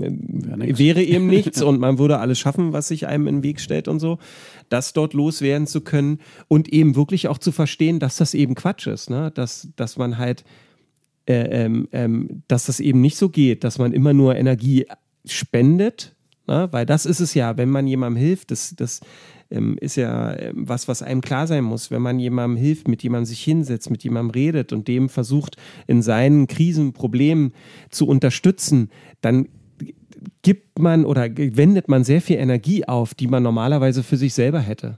nix. wäre eben nichts (laughs) und man würde alles schaffen, was sich einem in den Weg stellt und so. Das dort loswerden zu können und eben wirklich auch zu verstehen, dass das eben Quatsch ist, ne? dass, dass man halt äh, ähm, ähm, dass das eben nicht so geht, dass man immer nur Energie spendet, ne? weil das ist es ja, wenn man jemandem hilft, das, das ähm, ist ja ähm, was, was einem klar sein muss, wenn man jemandem hilft, mit jemandem sich hinsetzt, mit jemandem redet und dem versucht, in seinen Krisen, Problemen zu unterstützen, dann gibt man oder wendet man sehr viel Energie auf, die man normalerweise für sich selber hätte.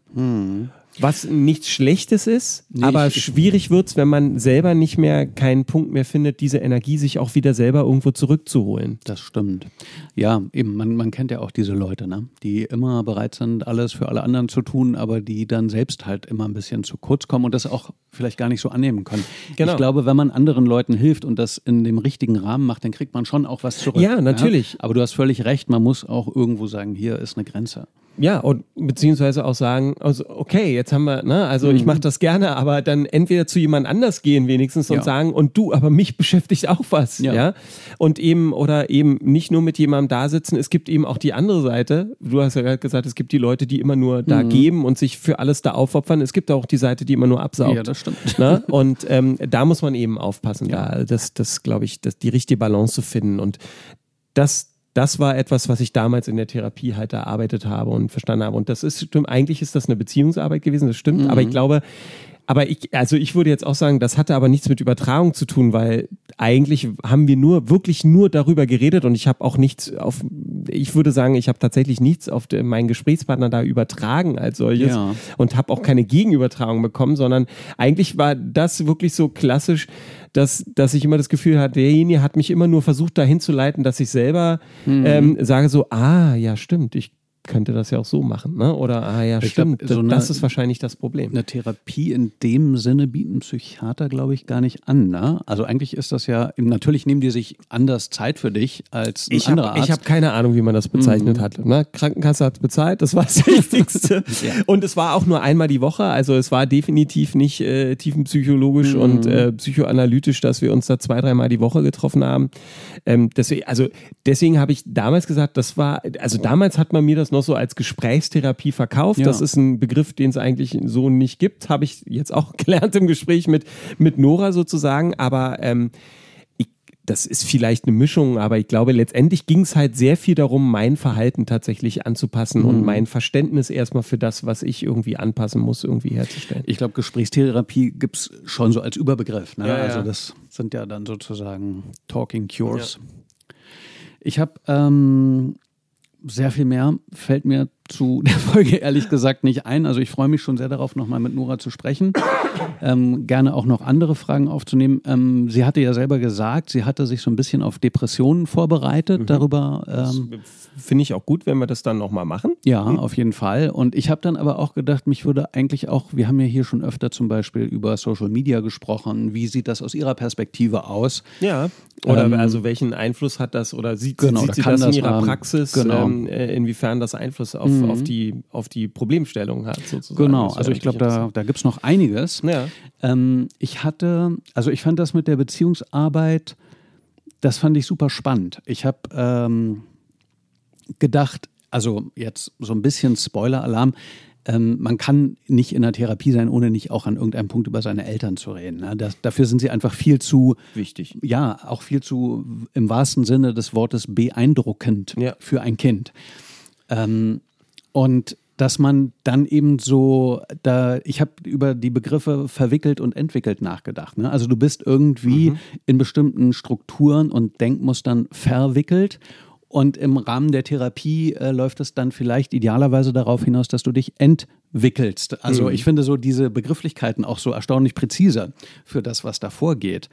Was nichts Schlechtes ist, Nee, aber ich- schwierig wird's, wenn man selber nicht mehr keinen Punkt mehr findet, diese Energie sich auch wieder selber irgendwo zurückzuholen. Das stimmt. Ja, eben, man, man kennt ja auch diese Leute, ne? die immer bereit sind, alles für alle anderen zu tun, aber die dann selbst halt immer ein bisschen zu kurz kommen und das auch vielleicht gar nicht so annehmen können. Genau. Ich glaube, wenn man anderen Leuten hilft und das in dem richtigen Rahmen macht, dann kriegt man schon auch was zurück. Ja, natürlich. Aber du hast völlig recht, man muss auch irgendwo sagen, hier ist eine Grenze. Ja, und beziehungsweise auch sagen, also okay, jetzt haben wir, ne, also ich mache das gerne, aber dann entweder zu jemand anders gehen wenigstens und Ja. sagen, und du, aber mich (laughs) beschäftigt auch was, ja. Ja. Und eben, oder eben nicht nur mit jemandem da sitzen, es gibt eben auch die andere Seite. Du hast ja gerade gesagt, es gibt die Leute, die immer nur da geben und sich für alles da aufopfern. Es gibt auch die Seite, die immer nur absaugt. Ja, das stimmt. Ne? Und ähm, da muss man eben aufpassen, da das, das glaube ich, das, die richtige Balance zu finden. Und das, das war etwas, was ich damals in der Therapie halt erarbeitet habe und verstanden habe. Und das ist, stimmt, eigentlich ist das eine Beziehungsarbeit gewesen, das stimmt. Aber ich glaube, aber ich, also ich würde jetzt auch sagen, das hatte aber nichts mit Übertragung zu tun, weil eigentlich haben wir nur, wirklich nur darüber geredet und ich habe auch nichts auf, ich würde sagen, ich habe tatsächlich nichts auf den, meinen Gesprächspartner da übertragen als solches Ja. und habe auch keine Gegenübertragung bekommen, sondern eigentlich war das wirklich so klassisch, dass, dass ich immer das Gefühl hatte, derjenige hat mich immer nur versucht dahin zu leiten, dass ich selber Mhm. ähm, sage so, ah, ja stimmt, ich könnte das ja auch so machen, ne? Oder ah ja, Ich glaub, stimmt, so eine- das ist wahrscheinlich das Problem. Eine Therapie in dem Sinne bieten Psychiater, glaube ich, gar nicht an. Ne? Also eigentlich ist das ja, natürlich nehmen die sich anders Zeit für dich als ein Ich anderer habe Arzt. Mhm. hab keine Ahnung, wie man das bezeichnet hat. Ne? Krankenkasse hat bezahlt, das war das (laughs) Wichtigste. Ja. Und es war auch nur einmal die Woche, also es war definitiv nicht äh, tiefenpsychologisch Mhm. und äh, psychoanalytisch, dass wir uns da zwei, dreimal die Woche getroffen haben. Ähm, deswegen, also deswegen habe ich damals gesagt, das war, also damals hat man mir das noch so als Gesprächstherapie verkauft. Ja. Das ist ein Begriff, den es eigentlich so nicht gibt, habe ich jetzt auch (laughs) gelernt im Gespräch mit, mit Nora sozusagen. Aber ähm, ich, das ist vielleicht eine Mischung, aber ich glaube, letztendlich ging es halt sehr viel darum, mein Verhalten tatsächlich anzupassen und mein Verständnis erstmal für das, was ich irgendwie anpassen muss, irgendwie herzustellen. Ich glaube, Gesprächstherapie gibt es schon so als Überbegriff. Ne? Ja, ja. Also das sind ja dann sozusagen Talking Cures. Ich habe ähm, sehr viel mehr, fällt mir zu der (laughs) Folge ehrlich gesagt nicht ein. Also ich freue mich schon sehr darauf, nochmal mit Nora zu sprechen. Ähm, gerne auch noch andere Fragen aufzunehmen. Ähm, sie hatte ja selber gesagt, sie hatte sich so ein bisschen auf Depressionen vorbereitet. Darüber ähm, Finde ich auch gut, wenn wir das dann nochmal machen. ja, auf jeden Fall. Und ich habe dann aber auch gedacht, mich würde eigentlich auch, wir haben ja hier schon öfter zum Beispiel über Social Media gesprochen. Wie sieht das aus Ihrer Perspektive aus? Ja. Oder Ähm, also welchen Einfluss hat das oder sieht, Genau, sieht sie kann das in das ihrer haben. Praxis, Genau. ähm, äh, inwiefern das Einfluss auf, auf, die, auf die Problemstellung hat sozusagen. Genau, also ich glaube, da, da gibt es noch einiges. interessant. Ähm, ich hatte, also ich fand das mit der Beziehungsarbeit, das fand ich super spannend. Ich habe ähm, gedacht, also jetzt so ein bisschen Spoiler-Alarm, ähm, man kann nicht in der Therapie sein, ohne nicht auch an irgendeinem Punkt über seine Eltern zu reden. Ne? Das, dafür sind sie einfach viel zu, ja, wichtig. ja, auch viel zu im wahrsten Sinne des Wortes beeindruckend Ja. für ein Kind. Ähm, und dass man dann eben so, da, ich habe über die Begriffe verwickelt und entwickelt nachgedacht. Ne? Also du bist irgendwie in bestimmten Strukturen und Denkmustern verwickelt. Und im Rahmen der Therapie äh, läuft es dann vielleicht idealerweise darauf hinaus, dass du dich entwickelst. Also ich finde so diese Begrifflichkeiten auch so erstaunlich präzise für das, was da vorgeht.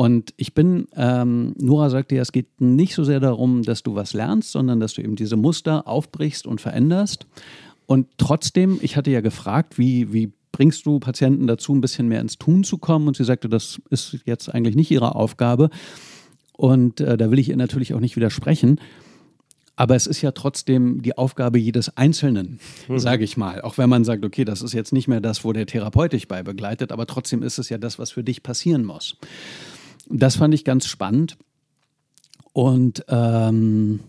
Und ich bin, ähm, Nora sagte ja, es geht nicht so sehr darum, dass du was lernst, sondern dass du eben diese Muster aufbrichst und veränderst. Und trotzdem, ich hatte ja gefragt, wie, wie bringst du Patienten dazu, ein bisschen mehr ins Tun zu kommen? Und sie sagte, das ist jetzt eigentlich nicht ihre Aufgabe. Und äh, da will ich ihr natürlich auch nicht widersprechen. Aber es ist ja trotzdem die Aufgabe jedes Einzelnen, sage ich mal. Auch wenn man sagt, okay, das ist jetzt nicht mehr das, wo der Therapeut dich bei begleitet, aber trotzdem ist es ja das, was für dich passieren muss. Das fand ich ganz spannend. Und ähm,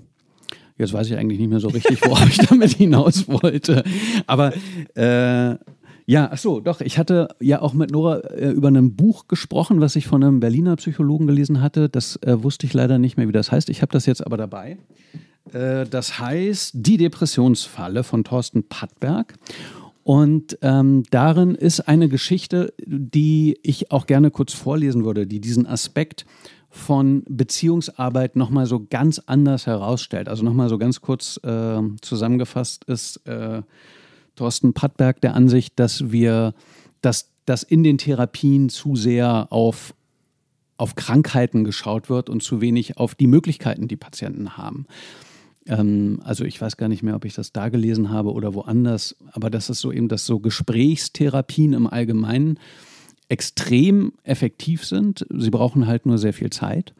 jetzt weiß ich eigentlich nicht mehr so richtig, (laughs) worauf ich damit hinaus wollte. Aber äh, ja, ach so, doch, ich hatte ja auch mit Nora äh, über ein Buch gesprochen, was ich von einem Berliner Psychologen gelesen hatte. Das äh, wusste ich leider nicht mehr, wie das heißt. Ich habe das jetzt aber dabei. Äh, das heißt Die Depressionsfalle von Thorsten Pattberg. Und ähm, darin ist eine Geschichte, die ich auch gerne kurz vorlesen würde, die diesen Aspekt von Beziehungsarbeit nochmal so ganz anders herausstellt. Also nochmal so ganz kurz äh, zusammengefasst ist äh, Thorsten Pattberg der Ansicht, dass wir, dass, dass in den Therapien zu sehr auf, auf Krankheiten geschaut wird und zu wenig auf die Möglichkeiten, die Patienten haben. Ähm, also ich weiß gar nicht mehr, ob ich das da gelesen habe oder woanders, aber das ist so eben, dass so Gesprächstherapien im Allgemeinen extrem effektiv sind. Sie brauchen halt nur sehr viel Zeit.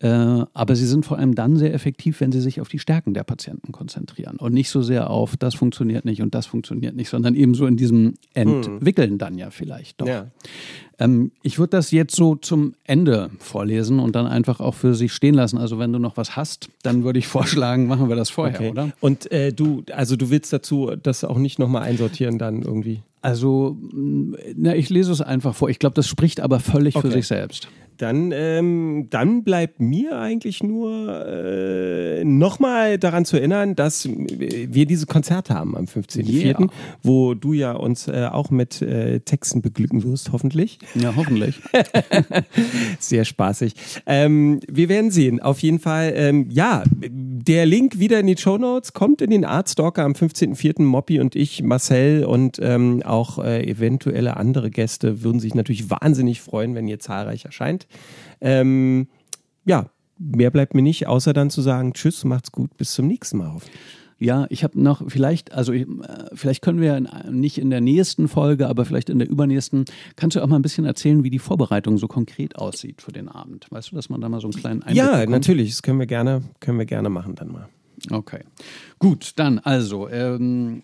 Äh, aber sie sind vor allem dann sehr effektiv, wenn sie sich auf die Stärken der Patienten konzentrieren und nicht so sehr auf, das funktioniert nicht und das funktioniert nicht, sondern eben so in diesem Entwickeln dann ja vielleicht doch. Ja. Ähm, ich würde das jetzt so zum Ende vorlesen und dann einfach auch für sich stehen lassen. Also wenn du noch was hast, dann würde ich vorschlagen, (laughs) machen wir das vorher, okay. oder? Und äh, du, also du willst dazu das auch nicht nochmal einsortieren dann irgendwie? Also, na, ich lese es einfach vor. Ich glaube, das spricht aber völlig okay. für sich selbst. Dann, ähm, dann bleibt mir eigentlich nur äh, nochmal daran zu erinnern, dass wir dieses Konzert haben am 15.04., yeah. wo du ja uns äh, auch mit äh, Texten beglücken wirst, hoffentlich. Ja, hoffentlich. (laughs) Sehr spaßig. Ähm, wir werden sehen. Auf jeden Fall, ähm, ja, der Link wieder in die Show Notes kommt in den Artstalker am 15.04. Moppi und ich, Marcel und ähm, auch äh, eventuelle andere Gäste würden sich natürlich wahnsinnig freuen, wenn ihr zahlreich erscheint. Ähm, ja, mehr bleibt mir nicht, außer dann zu sagen, tschüss, macht's gut, bis zum nächsten Mal. Hoffentlich. Ja, ich habe noch vielleicht, also äh, vielleicht können wir nicht in der nächsten Folge, aber vielleicht in der übernächsten, kannst du auch mal ein bisschen erzählen, wie die Vorbereitung so konkret aussieht für den Abend. Weißt du, dass man da mal so einen kleinen Einblick Ja, bekommt? natürlich, das können wir gerne, können wir gerne machen dann mal. Okay. Gut, dann also ähm,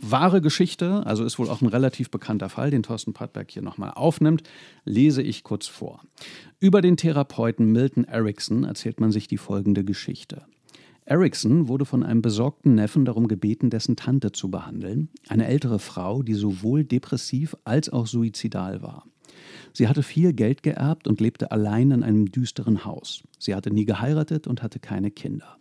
wahre Geschichte, also ist wohl auch ein relativ bekannter Fall, den Thorsten Pattberg hier nochmal aufnimmt, lese ich kurz vor. Über den Therapeuten Milton Erickson erzählt man sich die folgende Geschichte. Erickson wurde von einem besorgten Neffen darum gebeten, dessen Tante zu behandeln, eine ältere Frau, die sowohl depressiv als auch suizidal war. Sie hatte viel Geld geerbt und lebte allein in einem düsteren Haus. Sie hatte nie geheiratet und hatte keine Kinder.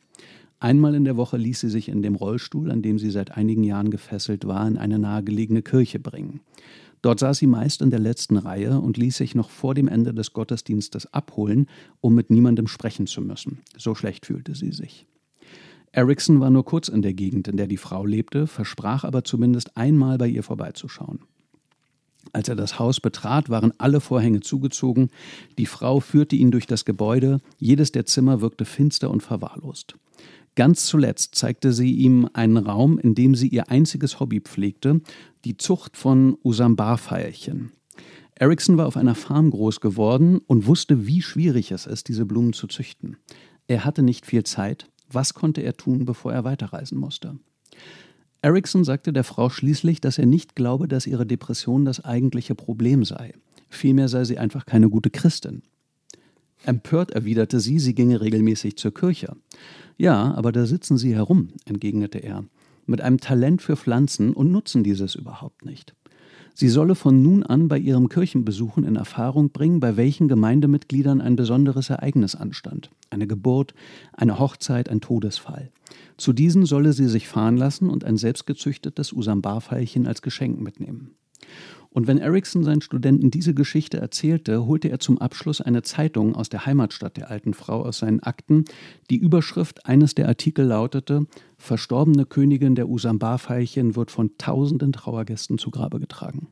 Einmal in der Woche ließ sie sich in dem Rollstuhl, an dem sie seit einigen Jahren gefesselt war, in eine nahegelegene Kirche bringen. Dort saß sie meist in der letzten Reihe und ließ sich noch vor dem Ende des Gottesdienstes abholen, um mit niemandem sprechen zu müssen. So schlecht fühlte sie sich. Erickson war nur kurz in der Gegend, in der die Frau lebte, versprach aber zumindest einmal bei ihr vorbeizuschauen. Als er das Haus betrat, waren alle Vorhänge zugezogen, die Frau führte ihn durch das Gebäude, jedes der Zimmer wirkte finster und verwahrlost. Ganz zuletzt zeigte sie ihm einen Raum, in dem sie ihr einziges Hobby pflegte, die Zucht von Usambar-Veilchen. Erickson war auf einer Farm groß geworden und wusste, wie schwierig es ist, diese Blumen zu züchten. Er hatte nicht viel Zeit. Was konnte er tun, bevor er weiterreisen musste? Erickson sagte der Frau schließlich, dass er nicht glaube, dass ihre Depression das eigentliche Problem sei. Vielmehr sei sie einfach keine gute Christin. Empört erwiderte sie, sie ginge regelmäßig zur Kirche. Ja, aber da sitzen sie herum, entgegnete er, mit einem Talent für Pflanzen und nutzen dieses überhaupt nicht. Sie solle von nun an bei ihrem Kirchenbesuchen in Erfahrung bringen, bei welchen Gemeindemitgliedern ein besonderes Ereignis anstand. Eine Geburt, eine Hochzeit, ein Todesfall. Zu diesen solle sie sich fahren lassen und ein selbstgezüchtetes Usambar-Veilchen als Geschenk mitnehmen. Und wenn Erickson seinen Studenten diese Geschichte erzählte, holte er zum Abschluss eine Zeitung aus der Heimatstadt der alten Frau aus seinen Akten. Die Überschrift eines der Artikel lautete: Verstorbene Königin der Usambar-Veilchen wird von tausenden Trauergästen zu Grabe getragen.